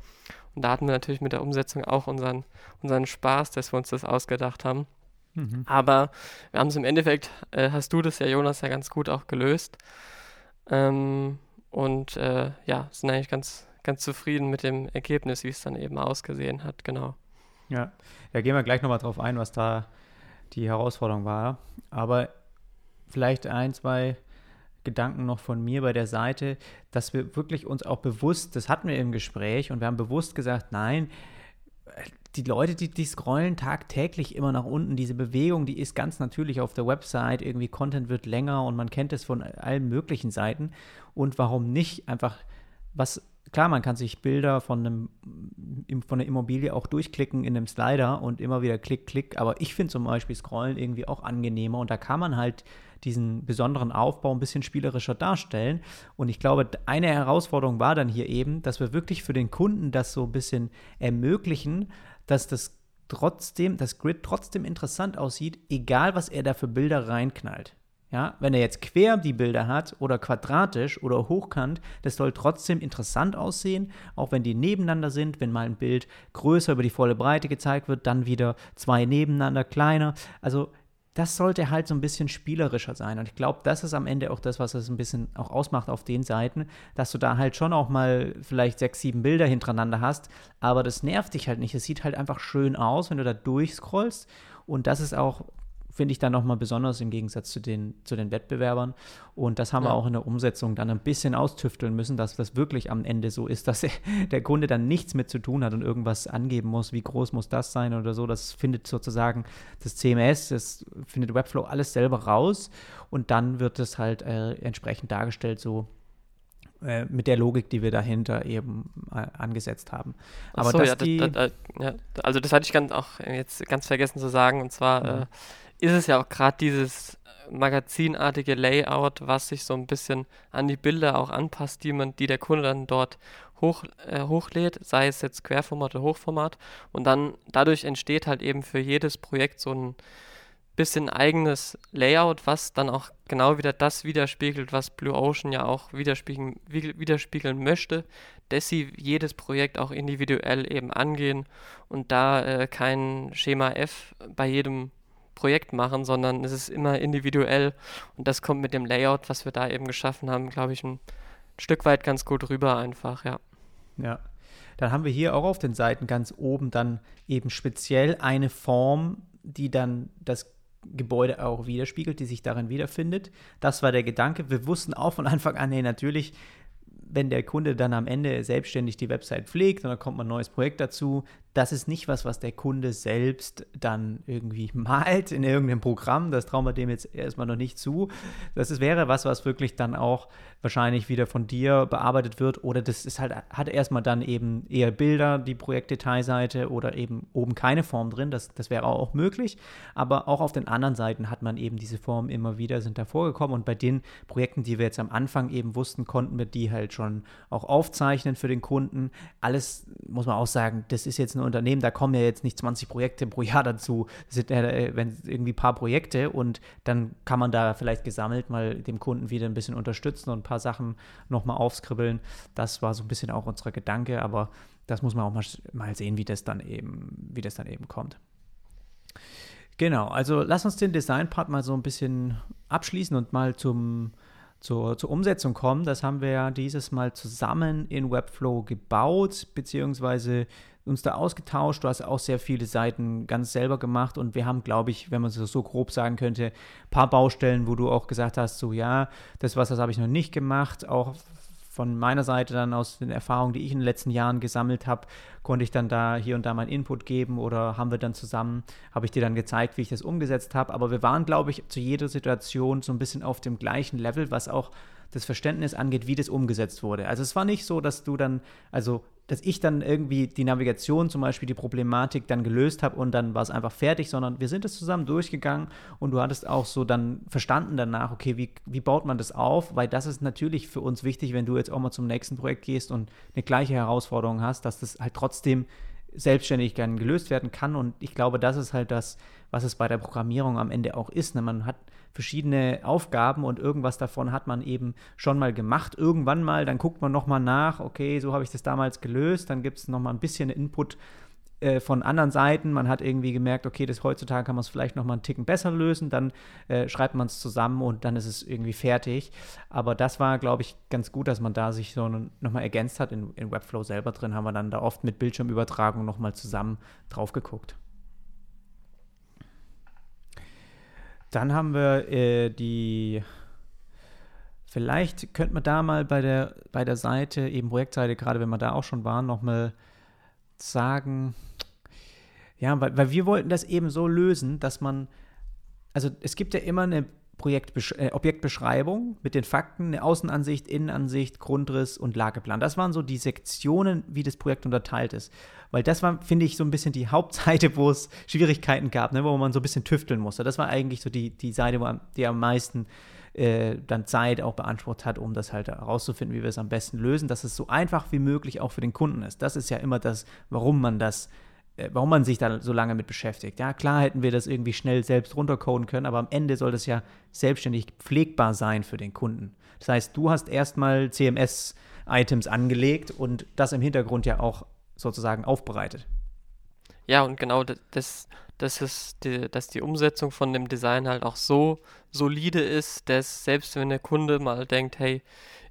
Und da hatten wir natürlich mit der Umsetzung auch unseren, unseren Spaß, dass wir uns das ausgedacht haben. Mhm. Aber wir haben es im Endeffekt, äh, hast du das ja, Jonas, ja ganz gut auch gelöst. Ähm, und äh, ja, sind eigentlich ganz, ganz zufrieden mit dem Ergebnis, wie es dann eben ausgesehen hat, genau. Ja, da gehen wir gleich nochmal drauf ein, was da die Herausforderung war. Aber vielleicht ein, zwei Gedanken noch von mir bei der Seite, dass wir wirklich uns auch bewusst, das hatten wir im Gespräch und wir haben bewusst gesagt, nein, die Leute, die, die scrollen tagtäglich immer nach unten. Diese Bewegung, die ist ganz natürlich auf der Website. Irgendwie Content wird länger und man kennt es von allen möglichen Seiten. Und warum nicht einfach was klar, man kann sich Bilder von, einem, von einer Immobilie auch durchklicken in einem Slider und immer wieder klick, klick. Aber ich finde zum Beispiel Scrollen irgendwie auch angenehmer und da kann man halt diesen besonderen Aufbau ein bisschen spielerischer darstellen. Und ich glaube, eine Herausforderung war dann hier eben, dass wir wirklich für den Kunden das so ein bisschen ermöglichen, dass das trotzdem, das Grid trotzdem interessant aussieht, egal was er da für Bilder reinknallt. Ja, wenn er jetzt quer die Bilder hat oder quadratisch oder hochkant, das soll trotzdem interessant aussehen, auch wenn die nebeneinander sind, wenn mal ein Bild größer über die volle Breite gezeigt wird, dann wieder zwei nebeneinander kleiner. Also das sollte halt so ein bisschen spielerischer sein. Und ich glaube, das ist am Ende auch das, was es ein bisschen auch ausmacht auf den Seiten, dass du da halt schon auch mal vielleicht sechs, sieben Bilder hintereinander hast, aber das nervt dich halt nicht. Es sieht halt einfach schön aus, wenn du da durchscrollst. Und das ist auch finde ich dann nochmal besonders im Gegensatz zu den, zu den Wettbewerbern. Und das haben ja. wir auch in der Umsetzung dann ein bisschen austüfteln müssen, dass das wirklich am Ende so ist, [laughs] dass der Kunde dann nichts mit zu tun hat und irgendwas angeben muss, wie groß muss das sein oder so. Das findet sozusagen das CMS, das findet Webflow alles selber raus und dann wird es halt äh, entsprechend dargestellt, so äh, mit der Logik, die wir dahinter eben äh, angesetzt haben. Aber so, ja, das, das, ja, also das hatte ich ganz auch jetzt ganz vergessen zu sagen und zwar mhm. Ist es ja auch gerade dieses äh, magazinartige Layout, was sich so ein bisschen an die Bilder auch anpasst, die man, die der Kunde dann dort hoch, äh, hochlädt, sei es jetzt Querformat oder Hochformat. Und dann dadurch entsteht halt eben für jedes Projekt so ein bisschen eigenes Layout, was dann auch genau wieder das widerspiegelt, was Blue Ocean ja auch widerspiegeln, widerspiegeln möchte, dass sie jedes Projekt auch individuell eben angehen und da äh, kein Schema F bei jedem Projekt machen, sondern es ist immer individuell und das kommt mit dem Layout, was wir da eben geschaffen haben, glaube ich, ein Stück weit ganz gut rüber einfach, ja. Ja. Dann haben wir hier auch auf den Seiten ganz oben dann eben speziell eine Form, die dann das Gebäude auch widerspiegelt, die sich darin wiederfindet. Das war der Gedanke. Wir wussten auch von Anfang an, hey, natürlich wenn der Kunde dann am Ende selbstständig die Website pflegt und dann kommt ein neues Projekt dazu, das ist nicht was, was der Kunde selbst dann irgendwie [laughs] malt in irgendeinem Programm. Das trauen wir dem jetzt erstmal noch nicht zu. Das ist, wäre was, was wirklich dann auch wahrscheinlich wieder von dir bearbeitet wird oder das ist halt, hat erstmal dann eben eher Bilder, die Projektdetailseite oder eben oben keine Form drin. Das, das wäre auch möglich. Aber auch auf den anderen Seiten hat man eben diese Formen immer wieder, sind da vorgekommen und bei den Projekten, die wir jetzt am Anfang eben wussten, konnten wir die halt schon auch aufzeichnen für den Kunden. Alles, muss man auch sagen, das ist jetzt ein Unternehmen, da kommen ja jetzt nicht 20 Projekte pro Jahr dazu. Das sind äh, wenn irgendwie ein paar Projekte und dann kann man da vielleicht gesammelt mal dem Kunden wieder ein bisschen unterstützen und ein paar Sachen nochmal aufskribbeln. Das war so ein bisschen auch unser Gedanke, aber das muss man auch mal, mal sehen, wie das dann eben, wie das dann eben kommt. Genau, also lass uns den Design-Part mal so ein bisschen abschließen und mal zum, zur, zur Umsetzung kommen. Das haben wir ja dieses Mal zusammen in Webflow gebaut, beziehungsweise uns da ausgetauscht. Du hast auch sehr viele Seiten ganz selber gemacht und wir haben, glaube ich, wenn man es so grob sagen könnte, ein paar Baustellen, wo du auch gesagt hast, so ja, das was, das habe ich noch nicht gemacht, auch von meiner Seite dann aus den Erfahrungen, die ich in den letzten Jahren gesammelt habe, konnte ich dann da hier und da meinen Input geben oder haben wir dann zusammen, habe ich dir dann gezeigt, wie ich das umgesetzt habe. Aber wir waren, glaube ich, zu jeder Situation so ein bisschen auf dem gleichen Level, was auch das Verständnis angeht, wie das umgesetzt wurde. Also es war nicht so, dass du dann, also dass ich dann irgendwie die Navigation zum Beispiel, die Problematik dann gelöst habe und dann war es einfach fertig, sondern wir sind es zusammen durchgegangen und du hattest auch so dann verstanden danach, okay, wie, wie baut man das auf? Weil das ist natürlich für uns wichtig, wenn du jetzt auch mal zum nächsten Projekt gehst und eine gleiche Herausforderung hast, dass das halt trotzdem selbstständig gelöst werden kann. Und ich glaube, das ist halt das, was es bei der Programmierung am Ende auch ist. Ne? Man hat verschiedene Aufgaben und irgendwas davon hat man eben schon mal gemacht. Irgendwann mal, dann guckt man nochmal nach, okay, so habe ich das damals gelöst. Dann gibt es nochmal ein bisschen Input äh, von anderen Seiten. Man hat irgendwie gemerkt, okay, das heutzutage kann man es vielleicht nochmal einen Ticken besser lösen. Dann äh, schreibt man es zusammen und dann ist es irgendwie fertig. Aber das war, glaube ich, ganz gut, dass man da sich so nochmal ergänzt hat. In, in Webflow selber drin haben wir dann da oft mit Bildschirmübertragung nochmal zusammen drauf geguckt. Dann haben wir äh, die Vielleicht könnte man da mal bei der, bei der Seite, eben Projektseite, gerade wenn wir da auch schon waren, nochmal sagen, ja, weil, weil wir wollten das eben so lösen, dass man, also es gibt ja immer eine Projektbesch äh, Objektbeschreibung mit den Fakten, eine Außenansicht, Innenansicht, Grundriss und Lageplan. Das waren so die Sektionen, wie das Projekt unterteilt ist. Weil das war, finde ich, so ein bisschen die Hauptseite, wo es Schwierigkeiten gab, ne, wo man so ein bisschen tüfteln musste. Das war eigentlich so die, die Seite, wo, die am meisten äh, dann Zeit auch beansprucht hat, um das halt herauszufinden, wie wir es am besten lösen, dass es so einfach wie möglich auch für den Kunden ist. Das ist ja immer das, warum man das äh, warum man sich da so lange mit beschäftigt. Ja, klar hätten wir das irgendwie schnell selbst runtercoden können, aber am Ende soll das ja selbstständig pflegbar sein für den Kunden. Das heißt, du hast erstmal CMS-Items angelegt und das im Hintergrund ja auch sozusagen aufbereitet. Ja, und genau das, das ist die, dass die Umsetzung von dem Design halt auch so solide ist, dass selbst wenn der Kunde mal denkt, hey,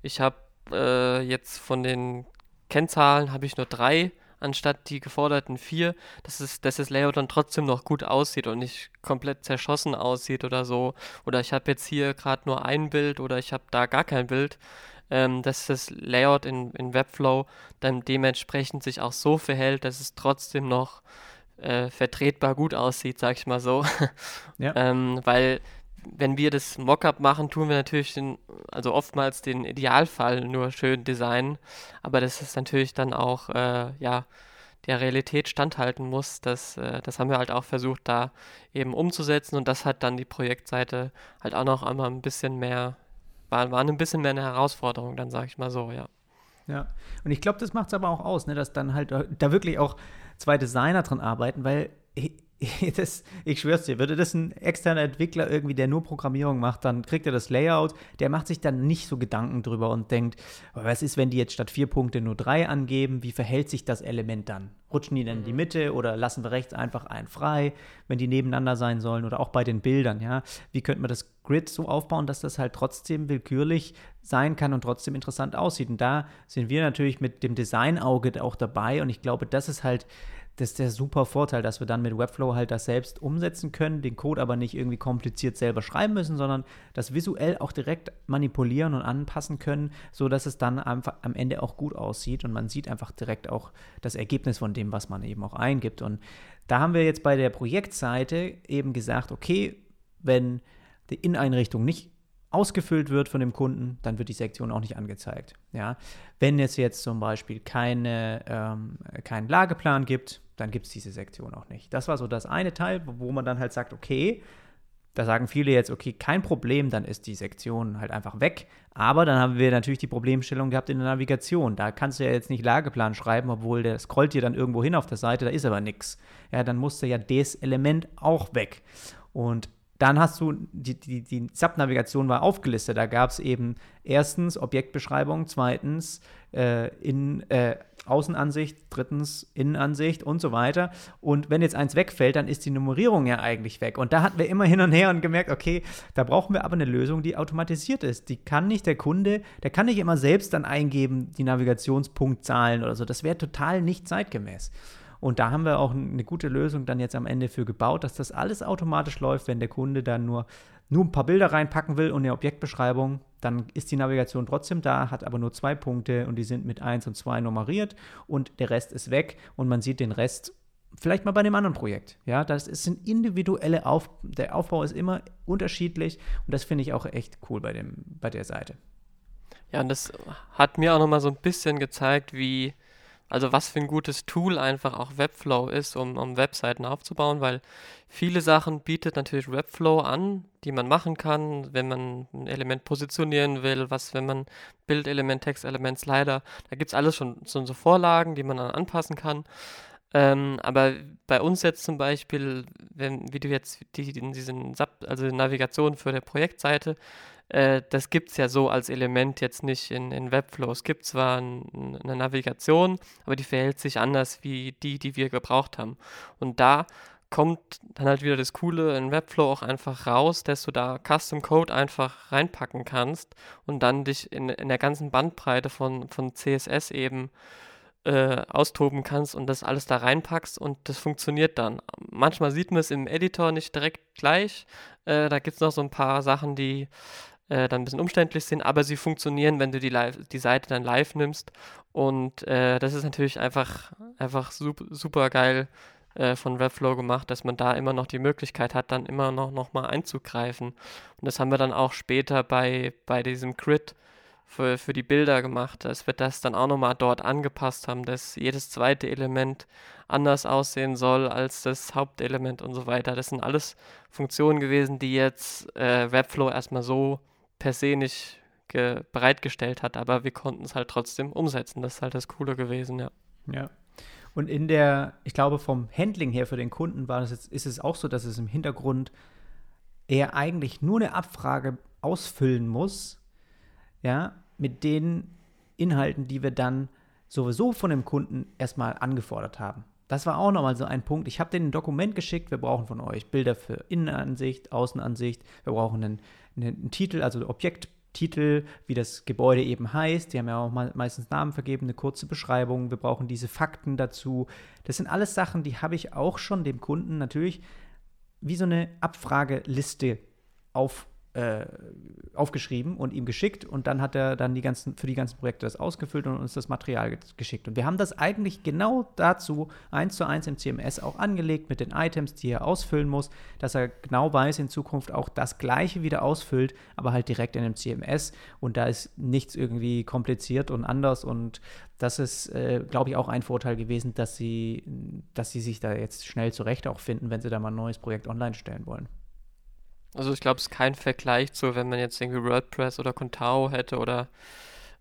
ich habe äh, jetzt von den Kennzahlen habe ich nur drei anstatt die geforderten vier, dass, es, dass das Layout dann trotzdem noch gut aussieht und nicht komplett zerschossen aussieht oder so. Oder ich habe jetzt hier gerade nur ein Bild oder ich habe da gar kein Bild. Ähm, dass das Layout in, in Webflow dann dementsprechend sich auch so verhält, dass es trotzdem noch äh, vertretbar gut aussieht, sag ich mal so. Ja. [laughs] ähm, weil wenn wir das Mockup machen, tun wir natürlich den, also oftmals den Idealfall nur schön designen, aber das ist natürlich dann auch, äh, ja, der Realität standhalten muss. Das, äh, das haben wir halt auch versucht, da eben umzusetzen und das hat dann die Projektseite halt auch noch einmal ein bisschen mehr, war, war ein bisschen mehr eine Herausforderung, dann sage ich mal so, ja. Ja, und ich glaube, das macht es aber auch aus, ne, dass dann halt da wirklich auch zwei Designer dran arbeiten, weil [laughs] das, ich schwör's dir, würde das ein externer Entwickler irgendwie, der nur Programmierung macht, dann kriegt er das Layout, der macht sich dann nicht so Gedanken drüber und denkt, was ist, wenn die jetzt statt vier Punkte nur drei angeben, wie verhält sich das Element dann? Rutschen die dann in die mhm. Mitte oder lassen wir rechts einfach einen frei, wenn die nebeneinander sein sollen oder auch bei den Bildern, ja? Wie könnte man das Grid so aufbauen, dass das halt trotzdem willkürlich sein kann und trotzdem interessant aussieht? Und da sind wir natürlich mit dem Designauge auch dabei und ich glaube, das ist halt das ist der super Vorteil, dass wir dann mit Webflow halt das selbst umsetzen können, den Code aber nicht irgendwie kompliziert selber schreiben müssen, sondern das visuell auch direkt manipulieren und anpassen können, sodass es dann einfach am Ende auch gut aussieht und man sieht einfach direkt auch das Ergebnis von dem, was man eben auch eingibt. Und da haben wir jetzt bei der Projektseite eben gesagt, okay, wenn die Inneneinrichtung nicht ausgefüllt wird von dem Kunden, dann wird die Sektion auch nicht angezeigt. Ja? Wenn es jetzt zum Beispiel keine, ähm, keinen Lageplan gibt, dann gibt es diese Sektion auch nicht. Das war so das eine Teil, wo man dann halt sagt, okay, da sagen viele jetzt, okay, kein Problem, dann ist die Sektion halt einfach weg. Aber dann haben wir natürlich die Problemstellung gehabt in der Navigation. Da kannst du ja jetzt nicht Lageplan schreiben, obwohl der scrollt dir dann irgendwo hin auf der Seite, da ist aber nichts. Ja, dann musste ja das Element auch weg. Und dann hast du, die, die, die Subnavigation war aufgelistet. Da gab es eben erstens Objektbeschreibung, zweitens äh, in, äh, Außenansicht, drittens Innenansicht und so weiter. Und wenn jetzt eins wegfällt, dann ist die Nummerierung ja eigentlich weg. Und da hatten wir immer hin und her und gemerkt, okay, da brauchen wir aber eine Lösung, die automatisiert ist. Die kann nicht der Kunde, der kann nicht immer selbst dann eingeben, die Navigationspunktzahlen oder so. Das wäre total nicht zeitgemäß. Und da haben wir auch eine gute Lösung dann jetzt am Ende für gebaut, dass das alles automatisch läuft, wenn der Kunde dann nur, nur ein paar Bilder reinpacken will und eine Objektbeschreibung, dann ist die Navigation trotzdem da, hat aber nur zwei Punkte und die sind mit 1 und 2 nummeriert und der Rest ist weg und man sieht den Rest vielleicht mal bei einem anderen Projekt. Ja, das ist ein individuelle Auf, der Aufbau ist immer unterschiedlich und das finde ich auch echt cool bei dem, bei der Seite. Ja, und das hat mir auch nochmal so ein bisschen gezeigt, wie, also was für ein gutes Tool einfach auch Webflow ist, um, um Webseiten aufzubauen, weil viele Sachen bietet natürlich Webflow an, die man machen kann, wenn man ein Element positionieren will, was, wenn man Bildelement, Textelement, Slider, da gibt es alles schon, schon so Vorlagen, die man dann anpassen kann. Ähm, aber bei uns jetzt zum Beispiel, wenn, wie du jetzt die, diesen Sub, also Navigation für der Projektseite, äh, das gibt es ja so als Element jetzt nicht in, in Webflow. Es gibt zwar ein, eine Navigation, aber die verhält sich anders wie die, die wir gebraucht haben. Und da kommt dann halt wieder das Coole in Webflow auch einfach raus, dass du da Custom Code einfach reinpacken kannst und dann dich in, in der ganzen Bandbreite von, von CSS eben äh, austoben kannst und das alles da reinpackst und das funktioniert dann. Manchmal sieht man es im Editor nicht direkt gleich. Äh, da gibt es noch so ein paar Sachen, die äh, dann ein bisschen umständlich sind, aber sie funktionieren, wenn du die, live, die Seite dann live nimmst. Und äh, das ist natürlich einfach, einfach super, super geil äh, von Webflow gemacht, dass man da immer noch die Möglichkeit hat, dann immer noch, noch mal einzugreifen. Und das haben wir dann auch später bei, bei diesem Grid für, für die Bilder gemacht, dass wir das dann auch nochmal dort angepasst haben, dass jedes zweite Element anders aussehen soll als das Hauptelement und so weiter. Das sind alles Funktionen gewesen, die jetzt äh, Webflow erstmal so per se nicht bereitgestellt hat, aber wir konnten es halt trotzdem umsetzen. Das ist halt das Coole gewesen, ja. Ja. Und in der, ich glaube, vom Handling her für den Kunden war das jetzt, ist es auch so, dass es im Hintergrund er eigentlich nur eine Abfrage ausfüllen muss, ja, mit den Inhalten, die wir dann sowieso von dem Kunden erstmal angefordert haben. Das war auch nochmal so ein Punkt. Ich habe denen ein Dokument geschickt, wir brauchen von euch Bilder für Innenansicht, Außenansicht, wir brauchen einen, einen Titel, also Objekttitel, wie das Gebäude eben heißt. Die haben ja auch meistens Namen vergeben, eine kurze Beschreibung, wir brauchen diese Fakten dazu. Das sind alles Sachen, die habe ich auch schon dem Kunden natürlich wie so eine Abfrageliste auf äh, aufgeschrieben und ihm geschickt und dann hat er dann die ganzen, für die ganzen Projekte das ausgefüllt und uns das Material geschickt. Und wir haben das eigentlich genau dazu eins zu eins im CMS auch angelegt mit den Items, die er ausfüllen muss, dass er genau weiß in Zukunft auch das Gleiche wieder ausfüllt, aber halt direkt in dem CMS und da ist nichts irgendwie kompliziert und anders und das ist, äh, glaube ich, auch ein Vorteil gewesen, dass sie, dass sie sich da jetzt schnell zurecht auch finden, wenn sie da mal ein neues Projekt online stellen wollen. Also ich glaube, es ist kein Vergleich zu, wenn man jetzt irgendwie WordPress oder Contao hätte oder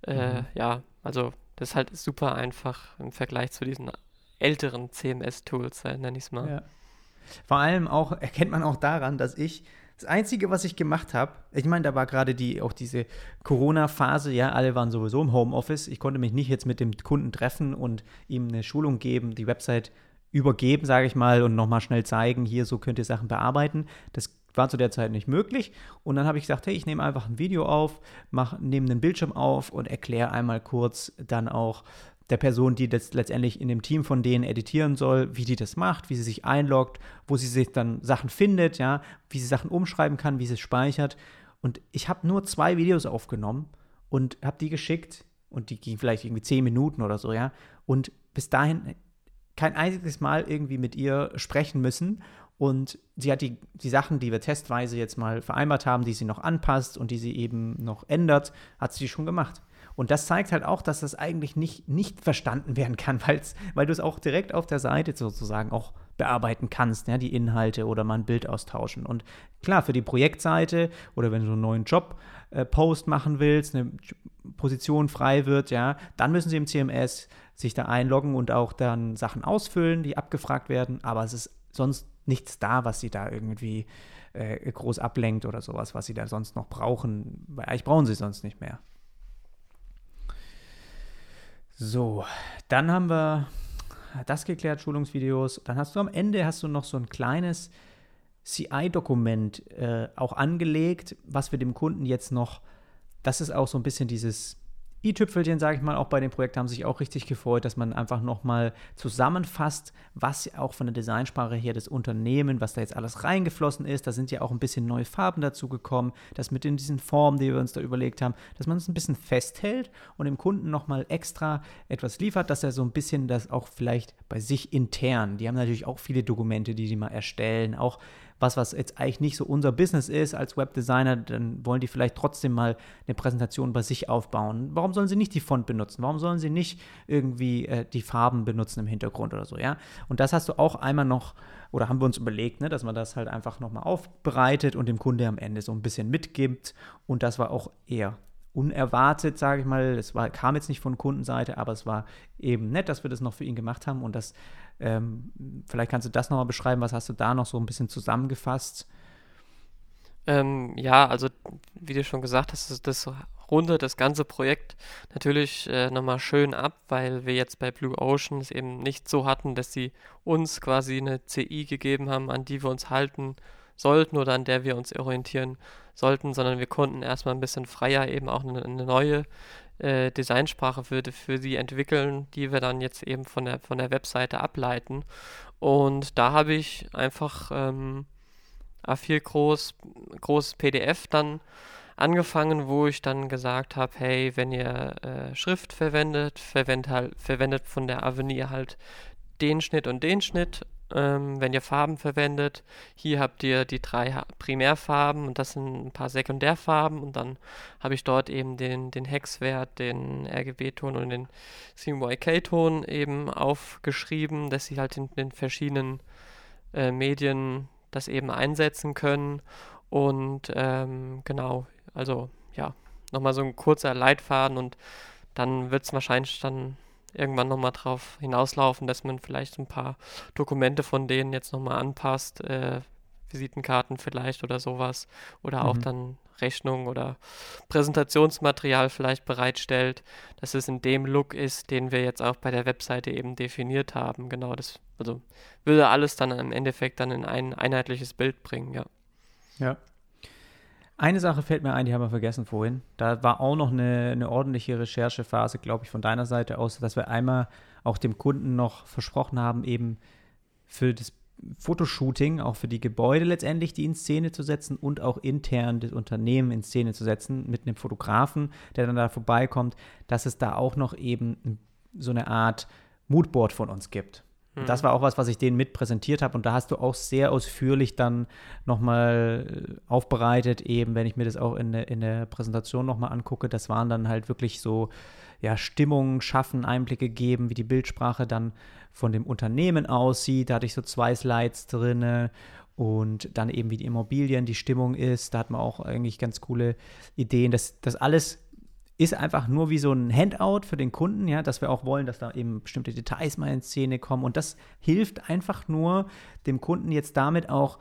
äh, mhm. ja, also das ist halt super einfach im Vergleich zu diesen älteren CMS-Tools, äh, nenne ich es mal. Ja. Vor allem auch erkennt man auch daran, dass ich das Einzige, was ich gemacht habe, ich meine, da war gerade die auch diese Corona-Phase, ja, alle waren sowieso im Homeoffice. Ich konnte mich nicht jetzt mit dem Kunden treffen und ihm eine Schulung geben, die Website übergeben, sage ich mal, und nochmal schnell zeigen, hier, so könnt ihr Sachen bearbeiten. Das war zu der Zeit nicht möglich. Und dann habe ich gesagt, hey, ich nehme einfach ein Video auf, nehme einen Bildschirm auf und erkläre einmal kurz dann auch der Person, die das letztendlich in dem Team von denen editieren soll, wie die das macht, wie sie sich einloggt, wo sie sich dann Sachen findet, ja, wie sie Sachen umschreiben kann, wie sie es speichert. Und ich habe nur zwei Videos aufgenommen und habe die geschickt und die gingen vielleicht irgendwie zehn Minuten oder so, ja. Und bis dahin kein einziges Mal irgendwie mit ihr sprechen müssen und sie hat die, die Sachen, die wir testweise jetzt mal vereinbart haben, die sie noch anpasst und die sie eben noch ändert, hat sie schon gemacht. Und das zeigt halt auch, dass das eigentlich nicht, nicht verstanden werden kann, [laughs] weil du es auch direkt auf der Seite sozusagen auch bearbeiten kannst, ja, die Inhalte oder mal ein Bild austauschen. Und klar, für die Projektseite oder wenn du einen neuen Job-Post äh, machen willst, eine Position frei wird, ja, dann müssen sie im CMS sich da einloggen und auch dann Sachen ausfüllen, die abgefragt werden. Aber es ist sonst nichts da, was sie da irgendwie äh, groß ablenkt oder sowas, was sie da sonst noch brauchen. Weil eigentlich brauchen sie sonst nicht mehr. So, dann haben wir das geklärt, Schulungsvideos. Dann hast du am Ende hast du noch so ein kleines CI-Dokument äh, auch angelegt, was wir dem Kunden jetzt noch, das ist auch so ein bisschen dieses i-Tüpfelchen, sage ich mal, auch bei dem Projekt haben sich auch richtig gefreut, dass man einfach nochmal zusammenfasst, was auch von der Designsprache her das Unternehmen, was da jetzt alles reingeflossen ist. Da sind ja auch ein bisschen neue Farben dazu gekommen, das mit in diesen Formen, die wir uns da überlegt haben, dass man es ein bisschen festhält und dem Kunden nochmal extra etwas liefert, dass er so ein bisschen das auch vielleicht bei sich intern, die haben natürlich auch viele Dokumente, die sie mal erstellen, auch was, was jetzt eigentlich nicht so unser Business ist als Webdesigner, dann wollen die vielleicht trotzdem mal eine Präsentation bei sich aufbauen. Warum sollen sie nicht die Font benutzen? Warum sollen sie nicht irgendwie äh, die Farben benutzen im Hintergrund oder so, ja? Und das hast du auch einmal noch, oder haben wir uns überlegt, ne, dass man das halt einfach nochmal aufbereitet und dem Kunde am Ende so ein bisschen mitgibt. Und das war auch eher unerwartet, sage ich mal. Es kam jetzt nicht von Kundenseite, aber es war eben nett, dass wir das noch für ihn gemacht haben und das ähm, vielleicht kannst du das nochmal beschreiben, was hast du da noch so ein bisschen zusammengefasst? Ähm, ja, also wie du schon gesagt hast, das rundet das ganze Projekt natürlich äh, nochmal schön ab, weil wir jetzt bei Blue Ocean es eben nicht so hatten, dass sie uns quasi eine CI gegeben haben, an die wir uns halten sollten oder an der wir uns orientieren sollten, sondern wir konnten erstmal ein bisschen freier eben auch eine, eine neue äh, Designsprache für, für sie entwickeln, die wir dann jetzt eben von der, von der Webseite ableiten. Und da habe ich einfach ähm, A4 groß, großes PDF dann angefangen, wo ich dann gesagt habe, hey, wenn ihr äh, Schrift verwendet, verwendet, halt, verwendet von der Avenir halt den Schnitt und den Schnitt ähm, wenn ihr Farben verwendet. Hier habt ihr die drei Primärfarben und das sind ein paar Sekundärfarben und dann habe ich dort eben den, den Hexwert, den RGB-Ton und den CMYK-Ton eben aufgeschrieben, dass sie halt in den verschiedenen äh, Medien das eben einsetzen können und ähm, genau, also ja, nochmal so ein kurzer Leitfaden und dann wird es wahrscheinlich dann irgendwann nochmal drauf hinauslaufen, dass man vielleicht ein paar Dokumente von denen jetzt nochmal anpasst, äh, Visitenkarten vielleicht oder sowas oder auch mhm. dann Rechnung oder Präsentationsmaterial vielleicht bereitstellt, dass es in dem Look ist, den wir jetzt auch bei der Webseite eben definiert haben. Genau, das also würde alles dann im Endeffekt dann in ein einheitliches Bild bringen, ja. Ja, eine Sache fällt mir ein, die haben wir vergessen vorhin. Da war auch noch eine, eine ordentliche Recherchephase, glaube ich, von deiner Seite aus, dass wir einmal auch dem Kunden noch versprochen haben, eben für das Fotoshooting, auch für die Gebäude letztendlich, die in Szene zu setzen und auch intern das Unternehmen in Szene zu setzen mit einem Fotografen, der dann da vorbeikommt, dass es da auch noch eben so eine Art Moodboard von uns gibt. Und das mhm. war auch was, was ich denen mit präsentiert habe. Und da hast du auch sehr ausführlich dann nochmal äh, aufbereitet, eben, wenn ich mir das auch in, in der Präsentation nochmal angucke. Das waren dann halt wirklich so, ja, Stimmungen schaffen, Einblicke geben, wie die Bildsprache dann von dem Unternehmen aussieht. Da hatte ich so zwei Slides drin und dann eben wie die Immobilien, die Stimmung ist. Da hat man auch eigentlich ganz coole Ideen. Das, das alles ist einfach nur wie so ein Handout für den Kunden, ja, dass wir auch wollen, dass da eben bestimmte Details mal in Szene kommen. Und das hilft einfach nur dem Kunden jetzt damit auch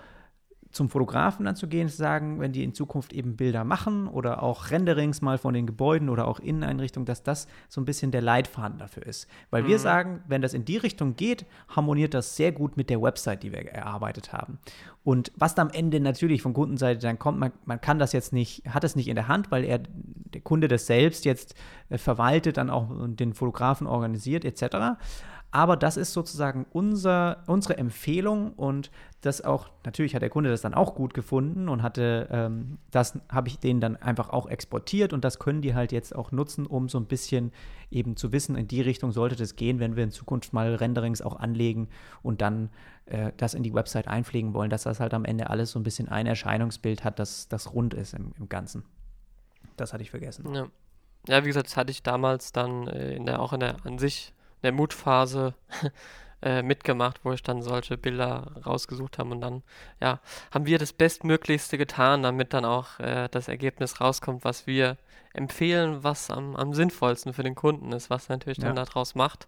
zum Fotografen dann zu gehen, zu sagen, wenn die in Zukunft eben Bilder machen oder auch Renderings mal von den Gebäuden oder auch Inneneinrichtungen, dass das so ein bisschen der Leitfaden dafür ist. Weil mhm. wir sagen, wenn das in die Richtung geht, harmoniert das sehr gut mit der Website, die wir erarbeitet haben. Und was da am Ende natürlich von Kundenseite dann kommt, man, man kann das jetzt nicht, hat es nicht in der Hand, weil er, der Kunde das selbst jetzt äh, verwaltet, dann auch den Fotografen organisiert etc. Aber das ist sozusagen unser, unsere Empfehlung und das auch, natürlich hat der Kunde das dann auch gut gefunden und hatte, ähm, das habe ich denen dann einfach auch exportiert und das können die halt jetzt auch nutzen, um so ein bisschen eben zu wissen, in die Richtung sollte das gehen, wenn wir in Zukunft mal Renderings auch anlegen und dann äh, das in die Website einpflegen wollen, dass das halt am Ende alles so ein bisschen ein Erscheinungsbild hat, das, das rund ist im, im Ganzen. Das hatte ich vergessen. Ja. ja, wie gesagt, das hatte ich damals dann äh, in der, auch in der an sich der Mutphase [laughs] äh, mitgemacht, wo ich dann solche Bilder rausgesucht habe und dann, ja, haben wir das Bestmöglichste getan, damit dann auch äh, das Ergebnis rauskommt, was wir empfehlen, was am, am sinnvollsten für den Kunden ist, was er natürlich ja. dann daraus macht,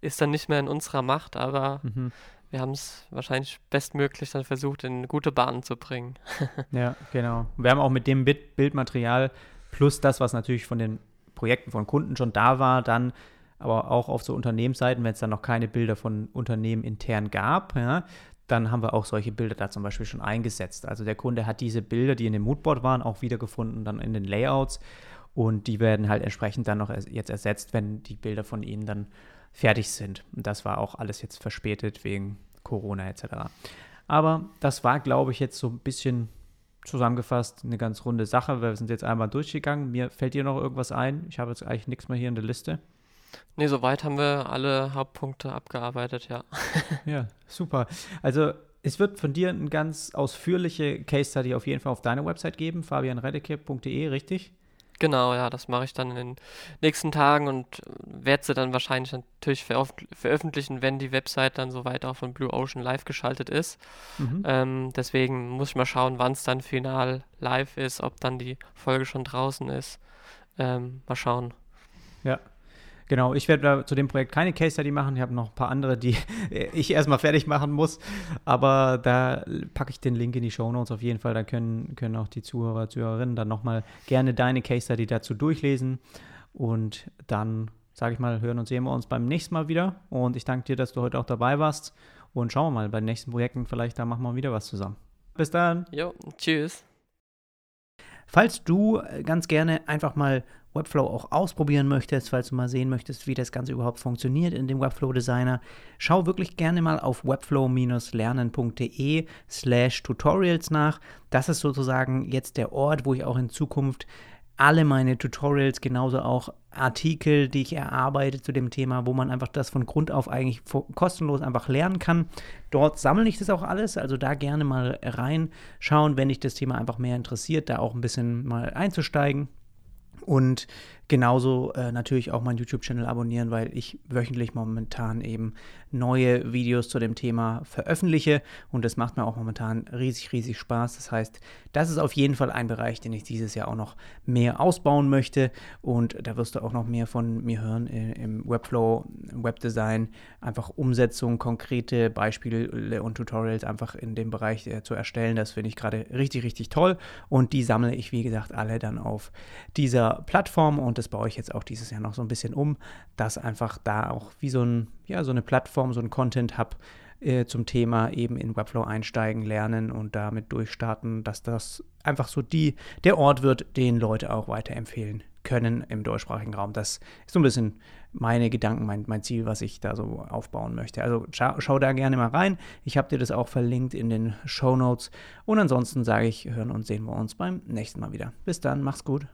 ist dann nicht mehr in unserer Macht, aber mhm. wir haben es wahrscheinlich bestmöglich dann versucht, in gute Bahnen zu bringen. [laughs] ja, genau. Wir haben auch mit dem Bildmaterial plus das, was natürlich von den Projekten von Kunden schon da war, dann aber auch auf so Unternehmensseiten, wenn es dann noch keine Bilder von Unternehmen intern gab, ja, dann haben wir auch solche Bilder da zum Beispiel schon eingesetzt. Also der Kunde hat diese Bilder, die in dem Moodboard waren, auch wiedergefunden, dann in den Layouts. Und die werden halt entsprechend dann noch jetzt ersetzt, wenn die Bilder von ihnen dann fertig sind. Und das war auch alles jetzt verspätet wegen Corona etc. Aber das war, glaube ich, jetzt so ein bisschen zusammengefasst eine ganz runde Sache. Wir sind jetzt einmal durchgegangen. Mir fällt dir noch irgendwas ein? Ich habe jetzt eigentlich nichts mehr hier in der Liste. Nee, soweit haben wir alle Hauptpunkte abgearbeitet, ja. [laughs] ja, super. Also es wird von dir eine ganz ausführliche Case Study auf jeden Fall auf deiner Website geben, fabianredecke.de, richtig? Genau, ja, das mache ich dann in den nächsten Tagen und werde sie dann wahrscheinlich natürlich veröffentlichen, wenn die Website dann soweit auch von Blue Ocean live geschaltet ist. Mhm. Ähm, deswegen muss ich mal schauen, wann es dann final live ist, ob dann die Folge schon draußen ist. Ähm, mal schauen. Ja, Genau, ich werde zu dem Projekt keine Case Study machen. Ich habe noch ein paar andere, die [laughs] ich erstmal fertig machen muss. Aber da packe ich den Link in die Show Notes auf jeden Fall. Da können, können auch die Zuhörer, Zuhörerinnen dann nochmal gerne deine Case Study dazu durchlesen. Und dann, sage ich mal, hören und sehen wir uns beim nächsten Mal wieder. Und ich danke dir, dass du heute auch dabei warst. Und schauen wir mal bei den nächsten Projekten, vielleicht da machen wir wieder was zusammen. Bis dann. Jo, tschüss. Falls du ganz gerne einfach mal Webflow auch ausprobieren möchtest, falls du mal sehen möchtest, wie das Ganze überhaupt funktioniert in dem Webflow Designer, schau wirklich gerne mal auf webflow-lernen.de slash tutorials nach. Das ist sozusagen jetzt der Ort, wo ich auch in Zukunft alle meine Tutorials, genauso auch Artikel, die ich erarbeite zu dem Thema, wo man einfach das von Grund auf eigentlich kostenlos einfach lernen kann. Dort sammle ich das auch alles, also da gerne mal reinschauen, wenn dich das Thema einfach mehr interessiert, da auch ein bisschen mal einzusteigen. Und genauso äh, natürlich auch meinen YouTube-Channel abonnieren, weil ich wöchentlich momentan eben neue Videos zu dem Thema veröffentliche. Und das macht mir auch momentan riesig, riesig Spaß. Das heißt, das ist auf jeden Fall ein Bereich, den ich dieses Jahr auch noch mehr ausbauen möchte. Und da wirst du auch noch mehr von mir hören im Webflow, im Webdesign, einfach Umsetzung, konkrete Beispiele und Tutorials einfach in dem Bereich äh, zu erstellen. Das finde ich gerade richtig, richtig toll. Und die sammle ich, wie gesagt, alle dann auf dieser Plattform und das baue ich jetzt auch dieses Jahr noch so ein bisschen um, dass einfach da auch wie so, ein, ja, so eine Plattform, so ein Content-Hub äh, zum Thema eben in Webflow einsteigen, lernen und damit durchstarten, dass das einfach so die, der Ort wird, den Leute auch weiterempfehlen können im deutschsprachigen Raum. Das ist so ein bisschen meine Gedanken, mein, mein Ziel, was ich da so aufbauen möchte. Also schau, schau da gerne mal rein. Ich habe dir das auch verlinkt in den Show Notes. Und ansonsten sage ich, hören und sehen wir uns beim nächsten Mal wieder. Bis dann, mach's gut.